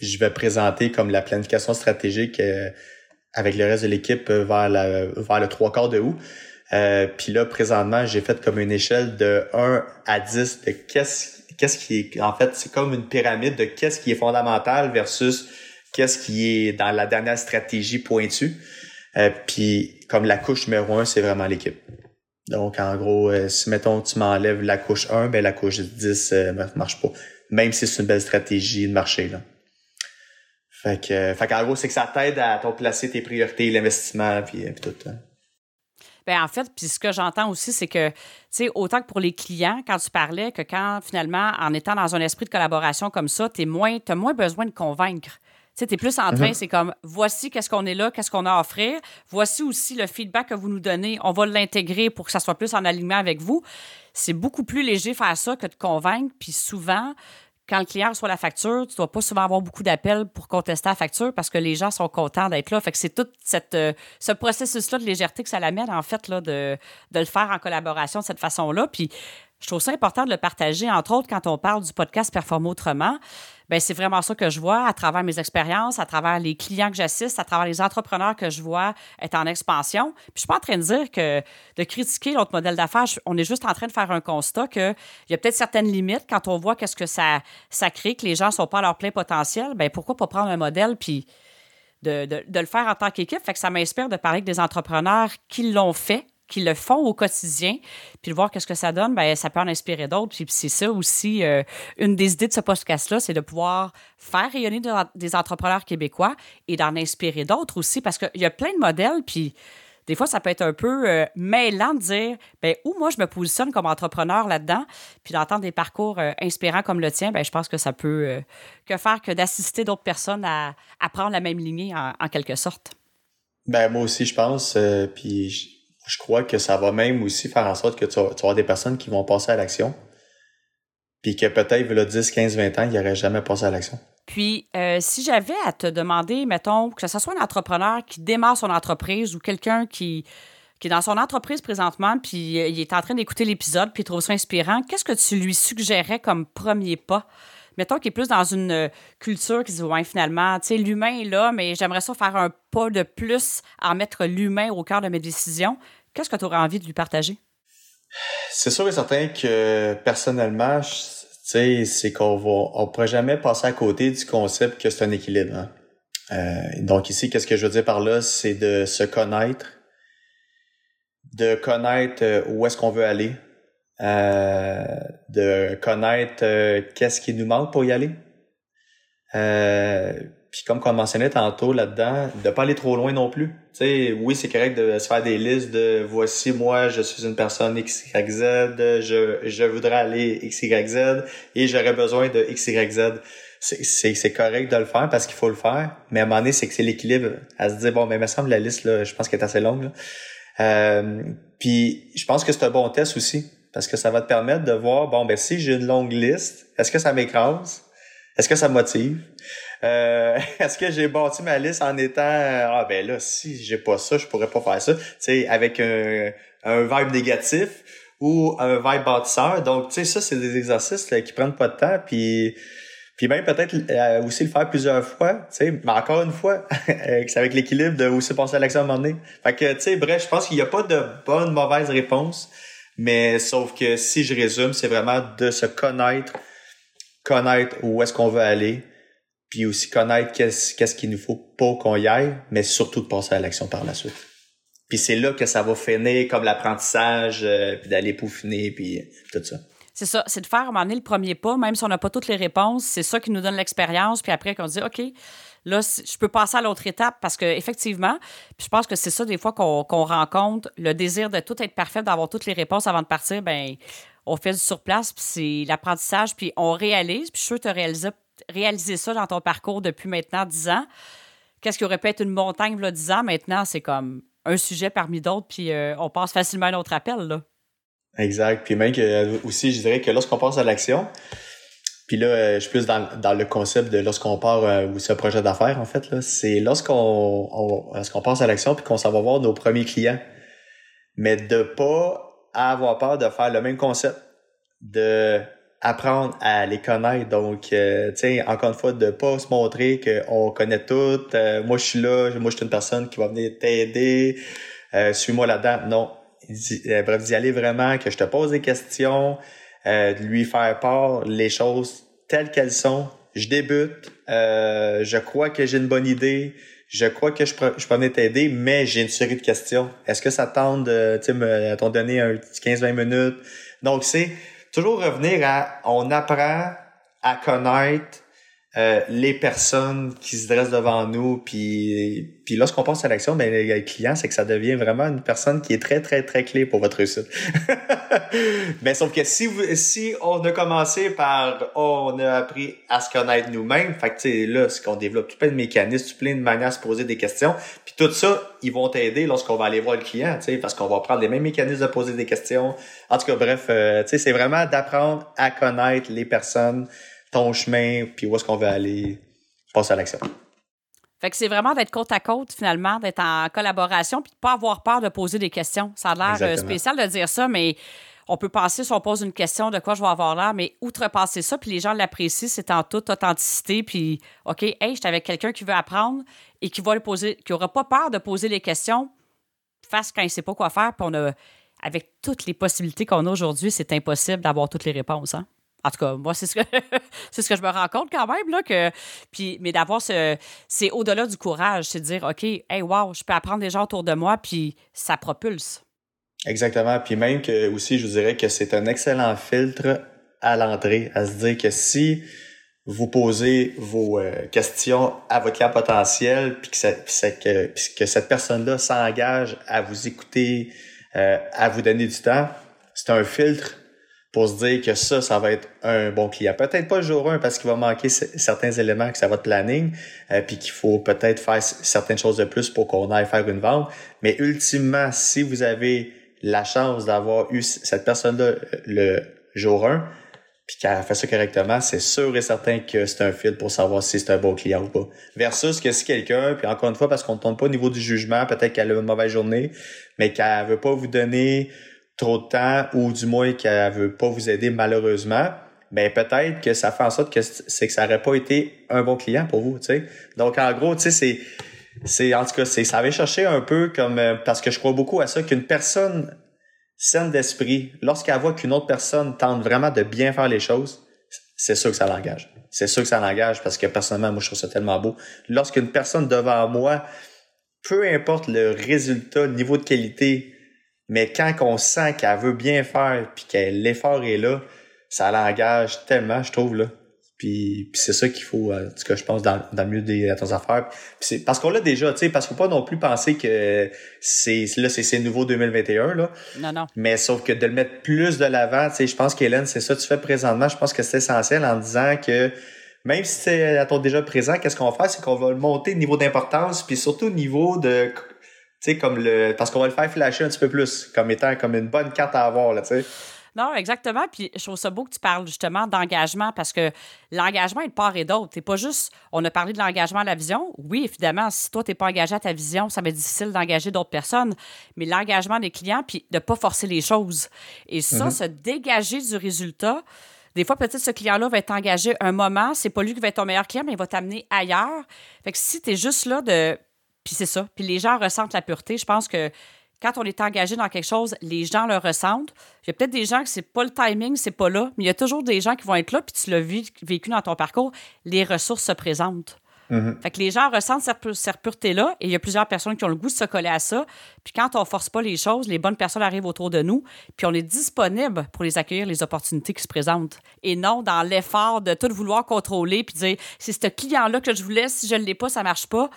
B: je vais présenter comme la planification stratégique euh, avec le reste de l'équipe euh, vers, la, vers le trois quarts de août. Euh, puis là, présentement, j'ai fait comme une échelle de 1 à 10 de qu'est-ce qu'est-ce qui est en fait c'est comme une pyramide de qu'est-ce qui est fondamental versus qu'est-ce qui est dans la dernière stratégie pointue. Euh, puis comme la couche numéro 1, c'est vraiment l'équipe. Donc en gros, si mettons tu m'enlèves la couche 1, ben la couche 10 euh, marche pas. Même si c'est une belle stratégie de marché là. Fait que, fait qu'en gros, c'est que ça t'aide à ton placer tes priorités, l'investissement, puis, euh, puis tout. Hein.
A: Ben en fait, puis ce que j'entends aussi, c'est que, tu sais, autant que pour les clients, quand tu parlais, que quand finalement, en étant dans un esprit de collaboration comme ça, tu moins, as moins besoin de convaincre. Tu sais, es plus en train, mhm. c'est comme, voici qu'est-ce qu'on est là, qu'est-ce qu'on a à offrir. Voici aussi le feedback que vous nous donnez. On va l'intégrer pour que ça soit plus en alignement avec vous. C'est beaucoup plus léger faire ça que de convaincre. Puis souvent, quand le client reçoit la facture, tu dois pas souvent avoir beaucoup d'appels pour contester la facture parce que les gens sont contents d'être là. Fait que c'est tout cette, euh, ce processus-là de légèreté que ça l'amène, en fait, là, de, de le faire en collaboration de cette façon-là. Puis je trouve ça important de le partager, entre autres, quand on parle du podcast Performe autrement. Ben c'est vraiment ça que je vois à travers mes expériences, à travers les clients que j'assiste, à travers les entrepreneurs que je vois être en expansion. Puis je suis pas en train de dire que de critiquer l'autre modèle d'affaires, on est juste en train de faire un constat qu'il y a peut-être certaines limites quand on voit qu'est-ce que ça, ça crée, que les gens sont pas à leur plein potentiel. Ben pourquoi pas prendre un modèle puis de, de, le faire en tant qu'équipe? Ça m'inspire de parler avec des entrepreneurs qui l'ont fait, qui le font au quotidien, puis de voir qu'est-ce que ça donne, ben ça peut en inspirer d'autres. Puis c'est ça aussi, euh, une des idées de ce podcast-là, c'est de pouvoir faire rayonner des entrepreneurs québécois et d'en inspirer d'autres aussi, parce qu'il y a plein de modèles, puis des fois, ça peut être un peu euh, mêlant de dire, ben où moi, je me positionne comme entrepreneur là-dedans, puis d'entendre des parcours euh, inspirants comme le tien, ben je pense que ça peut que faire que d'assister d'autres personnes à, prendre la même lignée en, en quelque sorte.
B: Ben moi aussi, je pense, puis je crois que ça va même aussi faire en sorte que tu vas, avoir des personnes qui vont passer à l'action. Puis que peut-être, le 10, 15, 20 ans, ils n'auraient jamais passé à l'action.
A: Puis, euh, si j'avais à te demander, mettons, que ce soit un entrepreneur qui démarre son entreprise ou quelqu'un qui, qui est dans son entreprise présentement, puis euh, il est en train d'écouter l'épisode, puis il trouve ça inspirant, qu'est-ce que tu lui suggérais comme premier pas? mettons, qui est plus dans une euh, culture qui se voit finalement, tu sais, l'humain est là, mais j'aimerais ça faire un pas de plus à mettre l'humain au cœur de mes décisions. Qu'est-ce que tu aurais envie de lui partager?
B: C'est sûr et certain que personnellement, c'est qu'on on pourrait jamais passer à côté du concept que c'est un équilibre. Hein. Euh, donc ici, qu'est-ce que je veux dire par là, c'est de se connaître, de connaître euh, où est-ce qu'on veut aller, euh, de connaître qu'est-ce qui nous manque pour y aller. Puis comme on mentionnait tantôt là-dedans, de pas aller trop loin non plus. Tu sais, oui, c'est correct de se faire des listes de voici moi, je suis une personne XYZ, je, je voudrais aller XYZ et j'aurais besoin de XYZ. C'est, c'est, correct de le faire parce qu'il faut le faire, mais à un moment donné, c'est que c'est l'équilibre à se dire bon, mais il me semble la liste là, je pense qu'elle est assez longue. Là. Euh, puis je pense que c'est un bon test aussi parce que ça va te permettre de voir bon ben si j'ai une longue liste, est-ce que ça m'écrase, est-ce que ça me motive? Euh, est-ce que j'ai bâti ma liste en étant ah ben là si j'ai pas ça je pourrais pas faire ça. Tu sais avec un, un vibe négatif ou un vibe bâtisseur. Donc tu sais ça c'est des exercices qui prennent pas de temps. Puis puis même peut-être euh, aussi le faire plusieurs fois tu sais. Mais encore une fois c'est avec l'équilibre de aussi passer à l'action à un moment donné. Fait que tu sais bref je pense qu'il y a pas de bonne mauvaise réponse. Mais sauf que si je résume c'est vraiment de se connaître connaître où est-ce qu'on veut aller puis aussi connaître qu'est-ce qu'il nous faut pas qu'on y aille, mais surtout de passer à l'action par la suite. Puis c'est là que ça va finir comme l'apprentissage, euh, puis d'aller peaufiner, puis tout ça.
A: C'est ça, c'est de faire à le premier pas, même si on n'a pas toutes les réponses, c'est ça qui nous donne l'expérience, puis après qu'on dit OK, là je peux passer à l'autre étape parce que effectivement, puis je pense que c'est ça des fois qu'on rencontre le désir de tout être parfait, d'avoir toutes les réponses avant de partir, ben on fait du surplace, puis c'est l'apprentissage, puis on réalise, puis je suis sûr que tu réalisé réaliser ça dans ton parcours depuis maintenant 10 ans. Qu'est-ce qui aurait pu être une montagne là 10 ans, maintenant, c'est comme un sujet parmi d'autres, puis euh, on passe facilement à un autre appel. Là.
B: Exact. Puis même que, euh, aussi, je dirais que lorsqu'on passe à l'action, puis là, euh, je suis plus dans, dans le concept de lorsqu'on part ou ce projet d'affaires, en fait, c'est lorsqu'on on, lorsqu'on passe à l'action puis qu'on s'en va voir nos premiers clients. Mais de pas avoir peur de faire le même concept. De apprendre à les connaître. Donc, euh, tu sais, encore une fois, de pas se montrer qu'on connaît tout. Euh, moi, je suis là. Moi, je suis une personne qui va venir t'aider. Euh, suis-moi là-dedans. Non. bref, d'y aller vraiment, que je te pose des questions, de lui faire part les choses telles qu'elles sont. Je débute. je crois que j'ai une bonne idée. Je crois que je peux, je peux venir t'aider, mais j'ai une série de questions. Est-ce que ça tente de, tu sais, me, t'en donner un 15-20 minutes? Donc, c'est toujours revenir à on apprend à connaître euh, les personnes qui se dressent devant nous, puis, puis lorsqu'on passe à l'action, ben, le client, c'est que ça devient vraiment une personne qui est très, très, très clé pour votre réussite. Mais sauf que si vous, si on a commencé par, oh, on a appris à se connaître nous-mêmes, fait que, là, c'est qu'on développe tout plein de mécanismes, tout plein de manières à se poser des questions, puis tout ça, ils vont t'aider lorsqu'on va aller voir le client, parce qu'on va prendre les mêmes mécanismes de poser des questions. En tout cas, bref, euh, c'est vraiment d'apprendre à connaître les personnes, ton chemin, puis où est-ce qu'on veut aller, passer à l'action.
A: Fait que c'est vraiment d'être côte à côte, finalement, d'être en collaboration, puis de pas avoir peur de poser des questions. Ça a l'air euh, spécial de dire ça, mais on peut penser, si on pose une question, de quoi je vais avoir l'air, mais outrepasser ça, puis les gens l'apprécient, c'est en toute authenticité, puis OK, hey, je suis avec quelqu'un qui veut apprendre et qui va le poser, qui n'aura pas peur de poser les questions face quand il ne sait pas quoi faire, puis on a, avec toutes les possibilités qu'on a aujourd'hui, c'est impossible d'avoir toutes les réponses, hein? En tout cas, moi, c'est ce que c'est ce que je me rends compte quand même, là, que. Puis, mais d'avoir ce. C'est au-delà du courage, c'est de dire, OK, hey, wow, je peux apprendre des gens autour de moi, puis ça propulse.
B: Exactement. Puis même que aussi, je vous dirais que c'est un excellent filtre à l'entrée, à se dire que si vous posez vos euh, questions à votre client potentiel, puis que, que, que cette personne-là s'engage à vous écouter, euh, à vous donner du temps, c'est un filtre pour se dire que ça, ça va être un bon client. Peut-être pas le jour 1 parce qu'il va manquer certains éléments que ça va votre planning, euh, puis qu'il faut peut-être faire certaines choses de plus pour qu'on aille faire une vente. Mais ultimement, si vous avez la chance d'avoir eu cette personne-là euh, le jour 1, puis qu'elle a fait ça correctement, c'est sûr et certain que c'est un fil pour savoir si c'est un bon client ou pas. Versus que si quelqu'un, puis encore une fois, parce qu'on ne tourne pas au niveau du jugement, peut-être qu'elle a une mauvaise journée, mais qu'elle veut pas vous donner trop de temps ou du moins qu'elle veut pas vous aider malheureusement, ben peut-être que ça fait en sorte que c'est que ça aurait pas été un bon client pour vous, tu sais. Donc en gros, tu sais c'est c'est en tout cas c'est ça avait cherché un peu comme euh, parce que je crois beaucoup à ça qu'une personne saine d'esprit, lorsqu'elle voit qu'une autre personne tente vraiment de bien faire les choses, c'est sûr que ça l'engage. C'est sûr que ça l'engage parce que personnellement, moi, je trouve ça tellement beau. Lorsqu'une personne devant moi, peu importe le résultat, le niveau de qualité, mais quand on sent qu'elle veut bien faire puis que l'effort est là, ça l'engage tellement, je trouve, là. Puis, c'est ça qu'il faut, euh, en tout cas, je pense, dans, dans le milieu des ton affaires. c'est parce qu'on l'a déjà, tu sais, parce qu'il faut pas non plus penser que c'est là, c'est nouveau 2021, là.
A: Non, non.
B: Mais sauf que de le mettre plus de l'avant, tu sais, je pense qu'Hélène, c'est ça que tu fais présentement. Je pense que c'est essentiel en disant que même si c'est à ton déjà présent, qu'est-ce qu'on va faire, c'est qu'on va le monter niveau d'importance, puis surtout au niveau de sais, comme le. Parce qu'on va le faire flasher un petit peu plus, comme étant comme une bonne carte à avoir, là, tu sais.
A: Non, exactement. Puis je trouve ça beau que tu parles justement d'engagement parce que l'engagement est de part et d'autre. C'est pas juste, on a parlé de l'engagement à la vision. Oui, évidemment, si toi, tu n'es pas engagé à ta vision, ça va être difficile d'engager d'autres personnes. Mais l'engagement des clients, puis de ne pas forcer les choses. Et ça, mm-hmm. se dégager du résultat, des fois, peut-être ce client-là va être engagé un moment, c'est pas lui qui va être ton meilleur client, mais il va t'amener ailleurs. Fait que si tu es juste là de puis c'est ça. Puis les gens ressentent la pureté. Je pense que quand on est engagé dans quelque chose, les gens le ressentent. Il y a peut-être des gens que c'est pas le timing, c'est pas là, mais il y a toujours des gens qui vont être là, puis tu l'as vécu dans ton parcours, les ressources se présentent. Mm-hmm. Fait que les gens ressentent cette, pureté-là et il y a plusieurs personnes qui ont le goût de se coller à ça. Puis quand on force pas les choses, les bonnes personnes arrivent autour de nous, puis on est disponible pour les accueillir, les opportunités qui se présentent. Et non dans l'effort de tout vouloir contrôler puis dire c'est ce client-là que je voulais, si je ne l'ai pas, ça marche pas.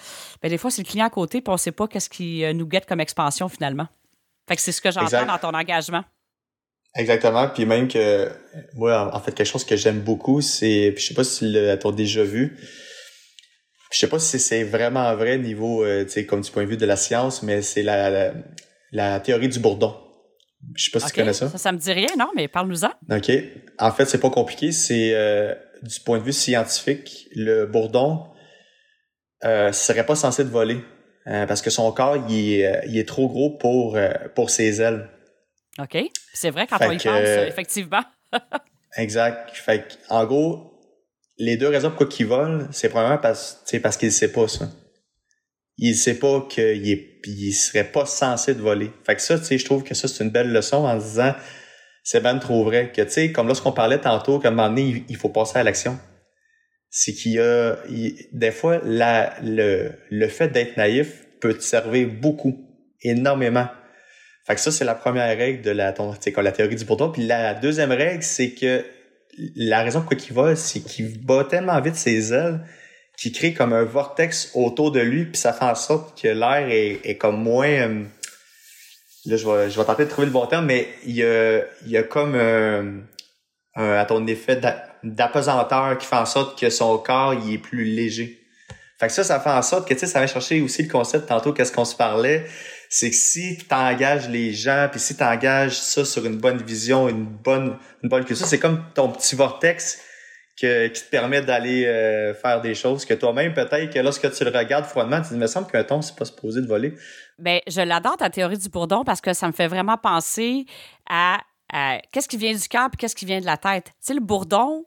A: Bien, des fois, c'est le client à côté, puis on sait pas qu'est-ce qui euh, nous guette comme expansion finalement. Fait que c'est ce que j'entends dans ton engagement.
B: Exactement. Puis même que moi, en fait, quelque chose que j'aime beaucoup, c'est, puis je sais pas si tu as déjà vu, je sais pas si c'est vraiment vrai niveau, euh, tu sais, comme du point de vue de la science, mais c'est la, la, théorie du bourdon. Je sais pas si tu connais ça.
A: ça. Ça me dit rien, non, mais parle-nous-en.
B: OK. En fait, c'est pas compliqué. C'est euh, du point de vue scientifique, le bourdon euh, serait pas censé de voler euh, parce que son corps il est, il est trop gros pour pour ses ailes.
A: OK. C'est vrai quand on y pense, effectivement.
B: exact. Fait en gros, les deux raisons pourquoi il vole, c'est probablement parce, parce qu'il sait pas ça. Il sait pas qu'il il serait pas censé voler. Fait que ça, tu sais, je trouve que ça, c'est une belle leçon en disant, c'est bien trop vrai que, tu sais, comme lorsqu'on parlait tantôt, qu'à un moment donné, il faut passer à l'action. C'est qu'il y a, des fois, le, le fait d'être naïf peut te servir beaucoup, énormément. Fait que ça, c'est la première règle de la, ton, la théorie du bourdon. Puis la deuxième règle, c'est que la raison pourquoi il vole, c'est qu'il bat tellement vite ses ailes qu'il crée comme un vortex autour de lui, puis ça fait en sorte que l'air est, comme moins... Euh, là, je vais, je vais tenter de trouver le bon terme, mais il y a, il y a comme un, à effet d'apesanteur qui fait en sorte que son corps il est plus léger. Fait que ça, ça fait en sorte que, tu sais, ça va chercher aussi le concept tantôt, qu'est-ce qu'on se parlait, c'est que si tu engages les gens, puis si tu engages ça sur une bonne vision, une bonne, une bonne culture, c'est comme ton petit vortex qui te permet d'aller euh, faire des choses que toi-même, peut-être que lorsque tu le regardes froidement, tu te dis, me semble qu'un ton, c'est pas supposé de voler.
A: Bien, je l'adore ta théorie du bourdon parce que ça me fait vraiment penser à, qu'est-ce qui vient du cœur et qu'est-ce qui vient de la tête. Tu sais, le bourdon,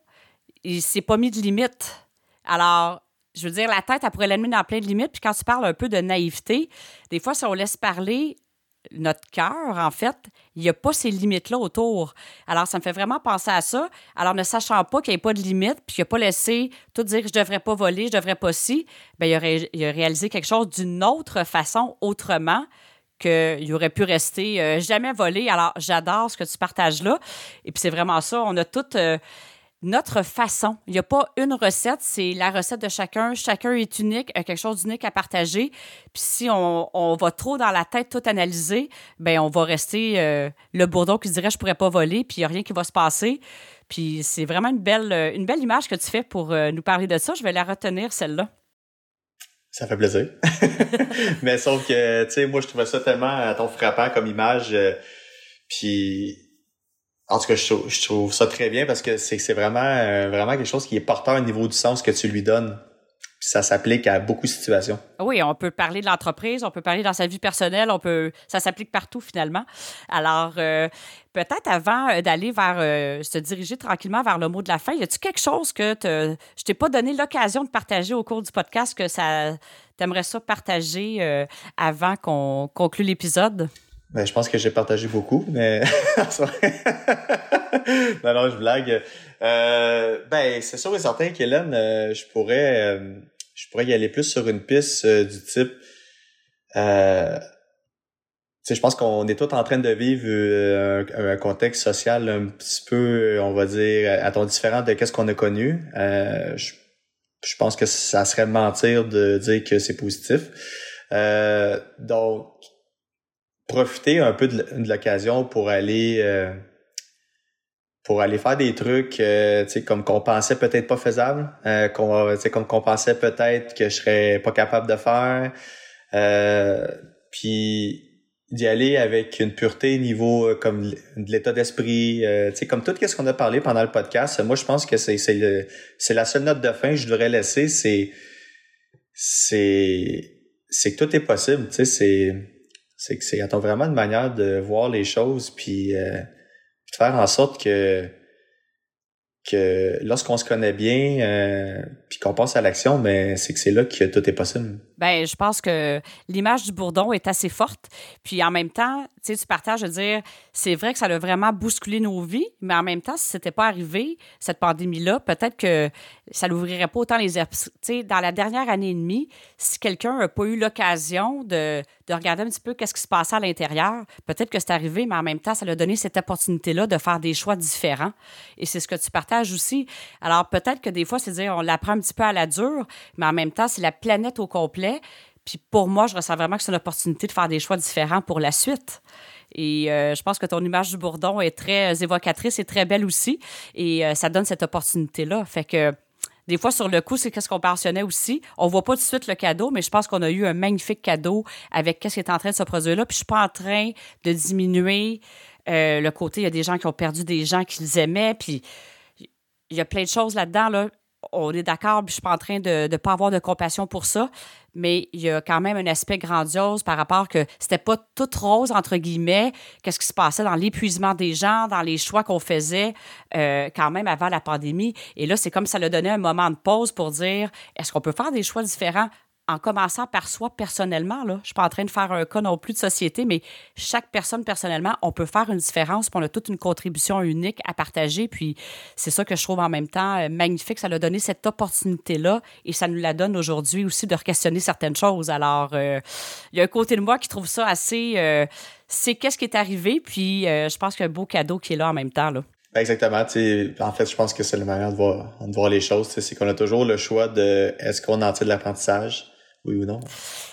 A: il s'est pas mis de limite. Alors, je veux dire, la tête, elle pourrait l'amener dans plein de limites. Puis quand tu parles un peu de naïveté, des fois, si on laisse parler notre cœur, en fait, il n'y a pas ces limites-là autour. Alors, ça me fait vraiment penser à ça. Alors, ne sachant pas qu'il n'y a pas de limite, puis qu'il n'a pas laissé tout dire je ne devrais pas voler, je ne devrais pas si, bien, il, aurait, a réalisé quelque chose d'une autre façon, autrement, qu'il aurait pu rester euh, jamais volé. Alors, j'adore ce que tu partages là. Et puis, c'est vraiment ça. On a toutes. Euh, notre façon. Il n'y a pas une recette, c'est la recette de chacun. Chacun est unique, a quelque chose d'unique à partager. Puis si on, va trop dans la tête tout analyser, ben on va rester euh, le bourdon qui se dirait je pourrais pas voler, puis il n'y a rien qui va se passer. Puis c'est vraiment une belle, une belle image que tu fais pour euh, nous parler de ça. Je vais la retenir, celle-là.
B: Ça fait plaisir. Mais sauf que, tu sais, moi, je trouvais ça tellement euh, ton frappant comme image. puis en tout cas, je trouve, ça très bien parce que c'est vraiment, euh, vraiment quelque chose qui est porteur au niveau du sens que tu lui donnes. Ça s'applique à beaucoup de situations.
A: Oui, on peut parler de l'entreprise, on peut parler dans sa vie personnelle, on peut, ça s'applique partout finalement. Alors, euh, peut-être avant euh, d'aller vers, se diriger tranquillement vers le mot de la fin, y a-tu quelque chose que te, je t'ai pas donné l'occasion de partager au cours du podcast que ça, t'aimerais ça partager avant qu'on conclue l'épisode?
B: Ben, je pense que j'ai partagé beaucoup, mais non, non, je blague. Euh, ben, c'est sûr et certain qu'Hélène, euh, je pourrais euh, je pourrais y aller plus sur une piste du type euh, tu sais, je pense qu'on est tous en train de vivre un, contexte social un petit peu, on va dire, à ton différent de qu'est-ce qu'on a connu. je, je pense que ça serait mentir de dire que c'est positif. donc, profiter un peu de, l'occasion pour aller euh, pour aller faire des trucs euh, comme qu'on pensait peut-être pas faisable, euh, qu'on comme qu'on pensait peut-être que je serais pas capable de faire. Euh, puis d'y aller avec une pureté niveau comme de l'état d'esprit, euh, sais comme tout ce qu'on a parlé pendant le podcast. Moi je pense que c'est c'est c'est la seule note de fin que je voudrais laisser, c'est c'est c'est que tout est possible, tu sais c'est c'est que c'est vraiment une manière de voir les choses puis, euh, de faire en sorte que que lorsqu'on se connaît bien euh, puis qu'on passe à l'action, ben c'est que c'est là que tout est possible.
A: Ben je pense que l'image du bourdon est assez forte. Puis en même temps, tu sais, tu partages de dire, c'est vrai que ça a vraiment bousculé nos vies, mais en même temps, si c'était pas arrivé cette pandémie-là, peut-être que ça n'ouvrirait pas autant les Tu sais, dans la dernière année et demie, si quelqu'un n'a pas eu l'occasion de, de regarder un petit peu qu'est-ce qui se passait à l'intérieur, peut-être que c'est arrivé, mais en même temps, ça lui a donné cette opportunité-là de faire des choix différents. Et c'est ce que tu partages aussi. Alors peut-être que des fois, c'est dire, on l'apprend un petit peu à la dure, mais en même temps, c'est la planète au complet. Puis pour moi, je ressens vraiment que c'est une opportunité de faire des choix différents pour la suite. Et euh, je pense que ton image du bourdon est très évocatrice et très belle aussi. Et euh, ça donne cette opportunité-là. Fait que des fois, sur le coup, c'est qu'est-ce qu'on mentionnait aussi. On voit pas tout de suite le cadeau, mais je pense qu'on a eu un magnifique cadeau avec qu'est-ce qui est en train de se produire là. Puis je suis pas en train de diminuer euh, le côté. Il y a des gens qui ont perdu des gens qu'ils aimaient. Puis il y a plein de choses là-dedans. Là. On est d'accord, je suis pas en train de ne pas avoir de compassion pour ça, mais il y a quand même un aspect grandiose par rapport que c'était pas tout rose, entre guillemets, qu'est-ce qui se passait dans l'épuisement des gens, dans les choix qu'on faisait euh, quand même avant la pandémie. Et là, c'est comme ça l'a donné un moment de pause pour dire, est-ce qu'on peut faire des choix différents? En commençant par soi personnellement, je suis pas en train de faire un cas non plus de société, mais chaque personne personnellement, on peut faire une différence, puis on a toute une contribution unique à partager, puis c'est ça que je trouve en même temps euh, magnifique, ça a donné cette opportunité-là, et ça nous la donne aujourd'hui aussi de questionner certaines choses. Alors, euh, il y a un côté de moi qui trouve ça assez... Euh, c'est qu'est-ce qui est arrivé, puis je pense qu'il y a un beau cadeau qui est là en même temps.
B: Ben, exactement. En fait, je pense que c'est la manière de voir, de voir les choses. C'est qu'on a toujours le choix de est-ce qu'on en tire de l'apprentissage, oui ou non?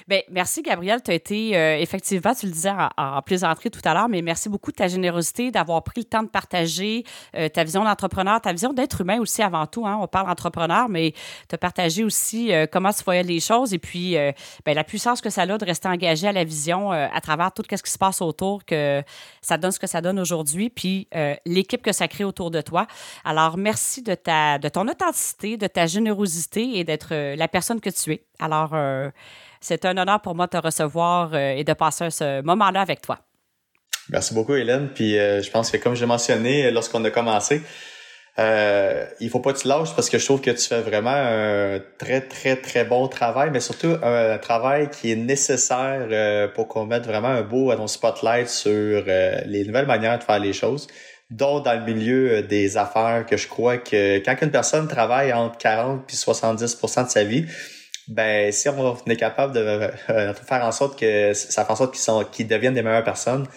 A: Bien, merci, Gabriel. Tu as été, euh, effectivement, tu le disais en, en plaisanterie tout à l'heure, mais merci beaucoup de ta générosité, d'avoir pris le temps de partager euh, ta vision d'entrepreneur, ta vision d'être humain aussi avant tout. Hein. On parle entrepreneur, mais tu as partagé aussi euh, comment tu voyais les choses et puis ben, la puissance que ça a de rester engagé à la vision à travers tout ce qui se passe autour, que ça donne ce que ça donne aujourd'hui, puis l'équipe que ça crée autour de toi. Alors, merci de, ta, de ton authenticité, de ta générosité et d'être la personne que tu es. Alors, c'est un honneur pour moi de te recevoir euh, et de passer ce moment-là avec toi.
B: Merci beaucoup, Hélène. Puis euh, je pense que comme j'ai mentionné lorsqu'on a commencé, euh, il faut pas que tu lâches parce que je trouve que tu fais vraiment un très, très, très bon travail, mais surtout un, travail qui est nécessaire euh, pour qu'on mette vraiment un beau à ton spotlight sur les nouvelles manières de faire les choses, dont dans le milieu des affaires, que je crois que quand une personne travaille entre 40 et 70% de sa vie, ben si on est capable de euh, faire en sorte que ça fait en sorte qu'ils sont deviennent des meilleures personnes,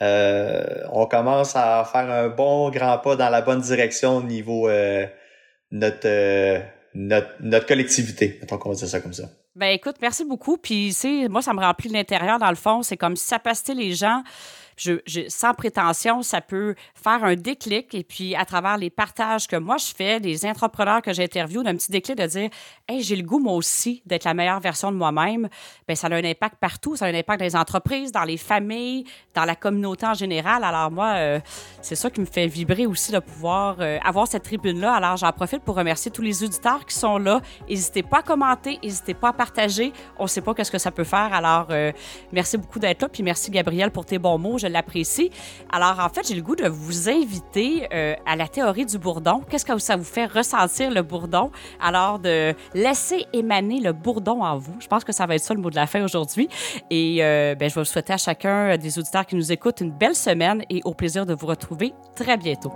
B: euh, on commence à faire un bon grand pas dans la bonne direction au niveau euh, notre, notre notre collectivité, mettons qu'on va dire ça comme ça.
A: Ben écoute, merci beaucoup. Puis moi ça me remplit l'intérieur dans le fond, c'est comme si ça passait les gens je, sans prétention, ça peut faire un déclic et puis à travers les partages que moi je fais, les entrepreneurs que j'interviewe, d'un petit déclic de dire Hey, j'ai le goût moi aussi d'être la meilleure version de moi-même, ben ça a un impact partout, ça a un impact dans les entreprises, dans les familles, dans la communauté en général. Alors moi, euh, c'est ça qui me fait vibrer aussi de pouvoir euh, avoir cette tribune-là. Alors j'en profite pour remercier tous les auditeurs qui sont là. N'hésitez pas à commenter, n'hésitez pas à partager. On ne sait pas qu'est-ce que ça peut faire. Alors euh, merci beaucoup d'être là, puis merci Gabriel pour tes bons mots je l'apprécie. Alors, en fait, j'ai le goût de vous inviter euh, à la théorie du bourdon. Qu'est-ce que ça vous fait ressentir le bourdon? Alors, de laisser émaner le bourdon en vous. Je pense que ça va être ça le mot de la fin aujourd'hui. Et euh, ben, je vais vous souhaiter à chacun des auditeurs qui nous écoutent une belle semaine et au plaisir de vous retrouver très bientôt.